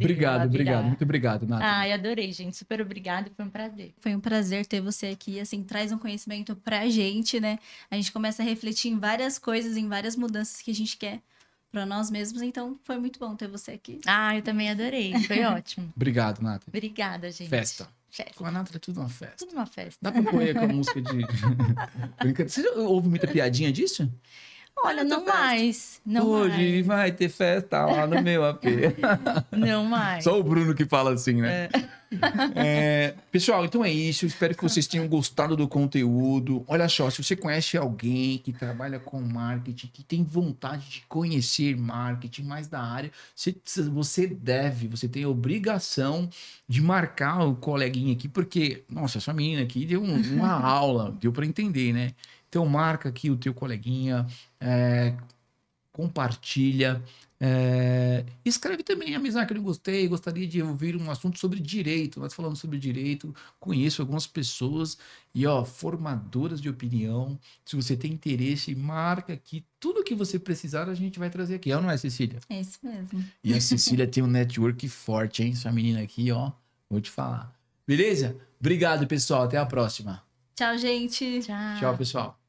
obrigado, obrigado. Muito obrigado, Nathalie. Ai, adorei, gente. Super obrigada, foi um prazer. Foi um prazer ter você aqui, assim, traz um conhecimento pra gente, né? A gente começa a refletir em várias coisas, em várias mudanças que a gente quer pra nós mesmos, então foi muito bom ter você aqui. Ah, eu também adorei. Foi ótimo. Obrigado, Nathalie. Obrigada, gente. Festa. Festa. Com a Nathalie é tudo uma festa. Tudo uma festa. Dá pra correr com a música de. Brincadeira. Você já ouve muita piadinha disso? Olha, não festa. mais. Não Hoje mais. vai ter festa lá no meu AP. Não mais. Só o Bruno que fala assim, né? É, pessoal, então é isso. Espero que vocês tenham gostado do conteúdo. Olha só, se você conhece alguém que trabalha com marketing, que tem vontade de conhecer marketing mais da área, você, você deve, você tem a obrigação de marcar o coleguinha aqui, porque, nossa, essa menina aqui deu um- uma aula, deu para entender, né? Então marca aqui o teu coleguinha, é, compartilha. É, escreve também, amizade que eu não gostei, gostaria de ouvir um assunto sobre direito. Nós falamos sobre direito, conheço algumas pessoas e ó, formadoras de opinião. Se você tem interesse, marca aqui tudo que você precisar, a gente vai trazer aqui. É ou não é, Cecília? É isso mesmo. E a Cecília tem um network forte, hein? Essa menina aqui, ó, vou te falar. Beleza? Obrigado, pessoal. Até a próxima. Tchau, gente. Tchau. Tchau, pessoal.